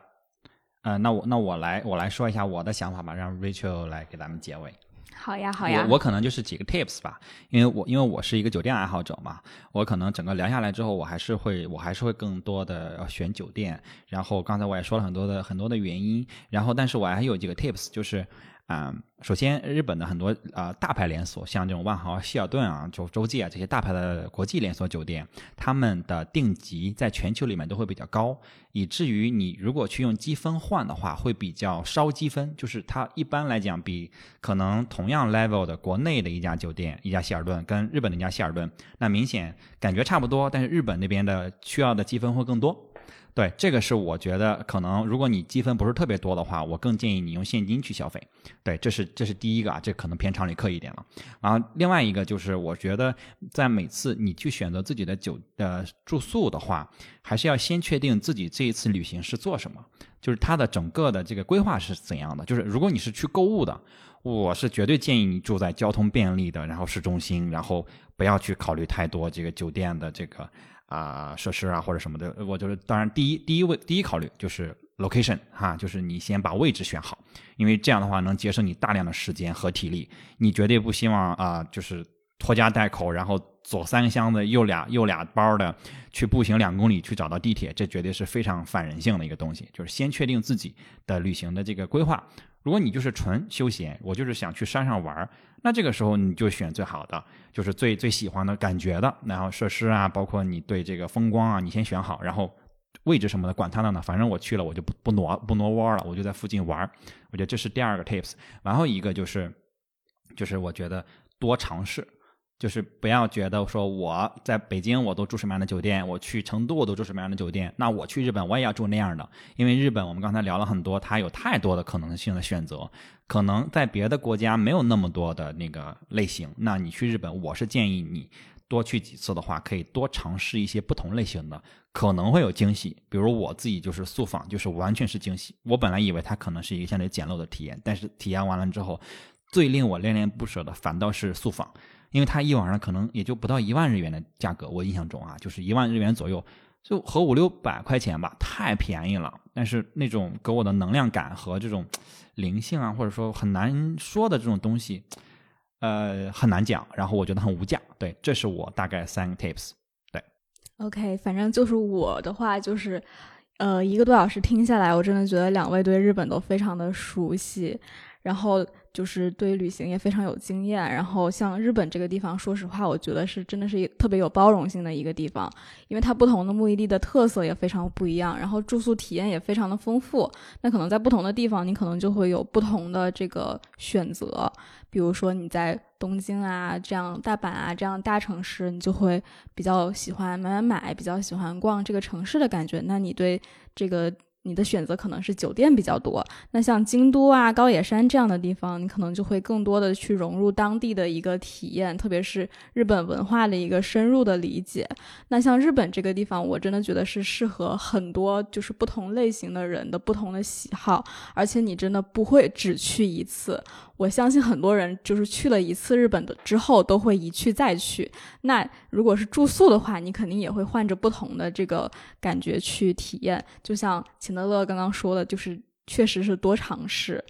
Speaker 1: 呃，那我那我来我来说一下我的想法吧，让 Rachel 来给咱们结尾。
Speaker 2: 好呀，好呀，
Speaker 1: 我我可能就是几个 tips 吧，因为我因为我是一个酒店爱好者嘛，我可能整个聊下来之后，我还是会我还是会更多的要选酒店，然后刚才我也说了很多的很多的原因，然后但是我还有几个 tips 就是。啊，首先，日本的很多呃大牌连锁，像这种万豪、希尔顿啊、就洲际啊这些大牌的国际连锁酒店，他们的定级在全球里面都会比较高，以至于你如果去用积分换的话，会比较烧积分。就是它一般来讲，比可能同样 level 的国内的一家酒店，一家希尔顿跟日本的一家希尔顿，那明显感觉差不多，但是日本那边的需要的积分会更多。对，这个是我觉得可能，如果你积分不是特别多的话，我更建议你用现金去消费。对，这是这是第一个啊，这可能偏常理课一点了。然后另外一个就是，我觉得在每次你去选择自己的酒呃住宿的话，还是要先确定自己这一次旅行是做什么，就是它的整个的这个规划是怎样的。就是如果你是去购物的，我是绝对建议你住在交通便利的，然后市中心，然后不要去考虑太多这个酒店的这个。啊，设施啊或者什么的，我就是当然第一第一位第一考虑就是 location 哈，就是你先把位置选好，因为这样的话能节省你大量的时间和体力。你绝对不希望啊，就是拖家带口，然后左三个箱子右俩右俩包的去步行两公里去找到地铁，这绝对是非常反人性的一个东西。就是先确定自己的旅行的这个规划。如果你就是纯休闲，我就是想去山上玩那这个时候你就选最好的，就是最最喜欢的感觉的，然后设施啊，包括你对这个风光啊，你先选好，然后位置什么的管他的呢，反正我去了我就不不挪不挪窝了，我就在附近玩我觉得这是第二个 tips，然后一个就是，就是我觉得多尝试。就是不要觉得说我在北京我都住什么样的酒店，我去成都我都住什么样的酒店，那我去日本我也要住那样的。因为日本我们刚才聊了很多，它有太多的可能性的选择，可能在别的国家没有那么多的那个类型。那你去日本，我是建议你多去几次的话，可以多尝试一些不同类型的，可能会有惊喜。比如我自己就是速访，就是完全是惊喜。我本来以为它可能是一个相对简陋的体验，但是体验完了之后，最令我恋恋不舍的反倒是速访。因为它一晚上可能也就不到一万日元的价格，我印象中啊，就是一万日元左右，就合五六百块钱吧，太便宜了。但是那种给我的能量感和这种灵性啊，或者说很难说的这种东西，呃，很难讲。然后我觉得很无价。对，这是我大概三个 tips。对
Speaker 2: ，OK，反正就是我的话就是，呃，一个多小时听下来，我真的觉得两位对日本都非常的熟悉，然后。就是对旅行也非常有经验，然后像日本这个地方，说实话，我觉得是真的是特别有包容性的一个地方，因为它不同的目的地的特色也非常不一样，然后住宿体验也非常的丰富。那可能在不同的地方，你可能就会有不同的这个选择。比如说你在东京啊，这样大阪啊这样大城市，你就会比较喜欢买买买，比较喜欢逛这个城市的感觉。那你对这个。你的选择可能是酒店比较多，那像京都啊、高野山这样的地方，你可能就会更多的去融入当地的一个体验，特别是日本文化的一个深入的理解。那像日本这个地方，我真的觉得是适合很多就是不同类型的人的不同的喜好，而且你真的不会只去一次。我相信很多人就是去了一次日本的之后都会一去再去。那如果是住宿的话，你肯定也会换着不同的这个感觉去体验。就像秦德乐刚刚说的，就是确实是多尝试。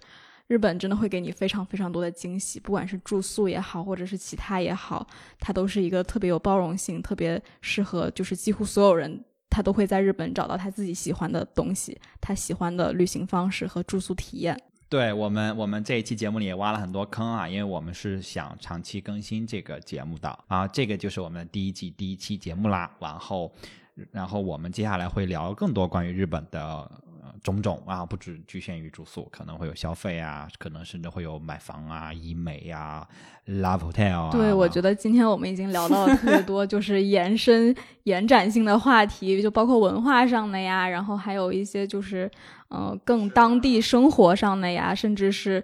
Speaker 2: 日本真的会给你非常非常多的惊喜，不管是住宿也好，或者是其他也好，它都是一个特别有包容性、特别适合，就是几乎所有人他都会在日本找到他自己喜欢的东西，他喜欢的旅行方式和住宿体验。
Speaker 1: 对我们，我们这一期节目里也挖了很多坑啊，因为我们是想长期更新这个节目的啊，这个就是我们的第一季第一期节目啦。然后，然后我们接下来会聊更多关于日本的。种种啊，不只局限于住宿，可能会有消费啊，可能甚至会有买房啊、医美呀、Love Hotel 啊。
Speaker 2: 对，我觉得今天我们已经聊到了特别多，[laughs] 就是延伸、延展性的话题，就包括文化上的呀，然后还有一些就是，呃，更当地生活上的呀，甚至是。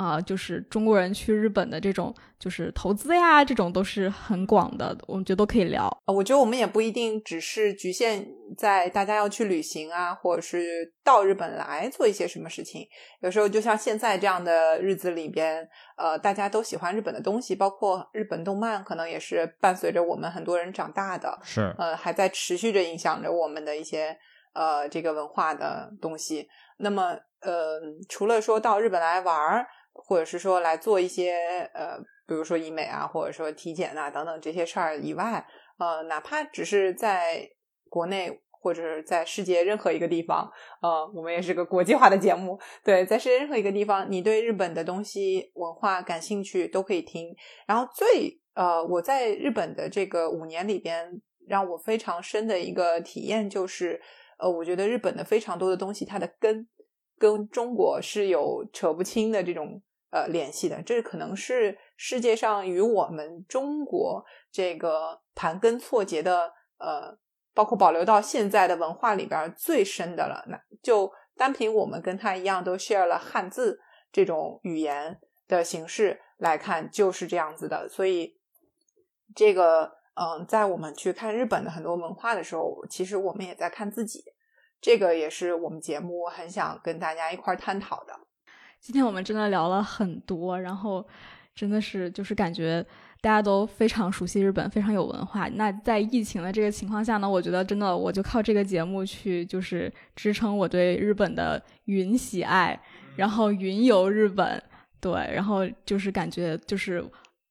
Speaker 2: 啊、就是中国人去日本的这种就是投资呀，这种都是很广的，我们觉得都可以聊。
Speaker 3: 呃我觉得我们也不一定只是局限在大家要去旅行啊，或者是到日本来做一些什么事情。有时候就像现在这样的日子里边，呃，大家都喜欢日本的东西，包括日本动漫，可能也是伴随着我们很多人长大的。
Speaker 1: 是，
Speaker 3: 呃，还在持续着影响着我们的一些呃这个文化的东西。那么，呃，除了说到日本来玩儿，或者是说来做一些呃，比如说医美啊，或者说体检啊等等这些事儿以外，呃，哪怕只是在国内或者是在世界任何一个地方，呃，我们也是个国际化的节目，对，在世界任何一个地方，你对日本的东西文化感兴趣都可以听。然后最呃，我在日本的这个五年里边，让我非常深的一个体验就是，呃，我觉得日本的非常多的东西，它的根跟中国是有扯不清的这种呃联系的，这可能是世界上与我们中国这个盘根错节的呃，包括保留到现在的文化里边最深的了。那就单凭我们跟他一样都 share 了汉字这种语言的形式来看，就是这样子的。所以这个嗯，在我们去看日本的很多文化的时候，其实我们也在看自己。这个也是我们节目很想跟大家一块儿探讨的。
Speaker 2: 今天我们真的聊了很多，然后真的是就是感觉大家都非常熟悉日本，非常有文化。那在疫情的这个情况下呢，我觉得真的我就靠这个节目去就是支撑我对日本的云喜爱，然后云游日本，对，然后就是感觉就是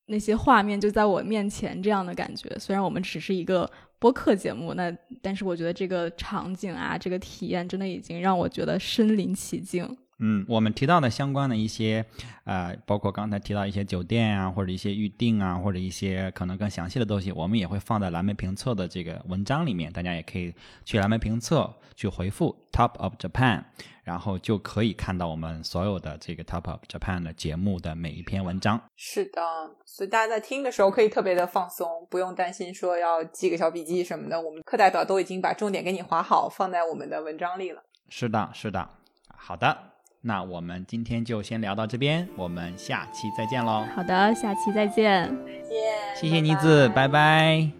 Speaker 2: 那些画面就在我面前这样的感觉。虽然我们只是一个播客节目，那但是我觉得这个场景啊，这个体验真的已经让我觉得身临其境。
Speaker 1: 嗯，我们提到的相关的一些，呃，包括刚才提到一些酒店啊，或者一些预订啊，或者一些可能更详细的东西，我们也会放在蓝莓评测的这个文章里面，大家也可以去蓝莓评测去回复 Top of Japan，然后就可以看到我们所有的这个 Top of Japan 的节目的每一篇文章。
Speaker 3: 是的，所以大家在听的时候可以特别的放松，不用担心说要记个小笔记什么的。我们课代表都已经把重点给你划好，放在我们的文章里了。
Speaker 1: 是的，是的，好的，那我们今天就先聊到这边，我们下期再见喽。
Speaker 2: 好的，下期再见。
Speaker 3: 再见
Speaker 1: 谢谢妮子，拜拜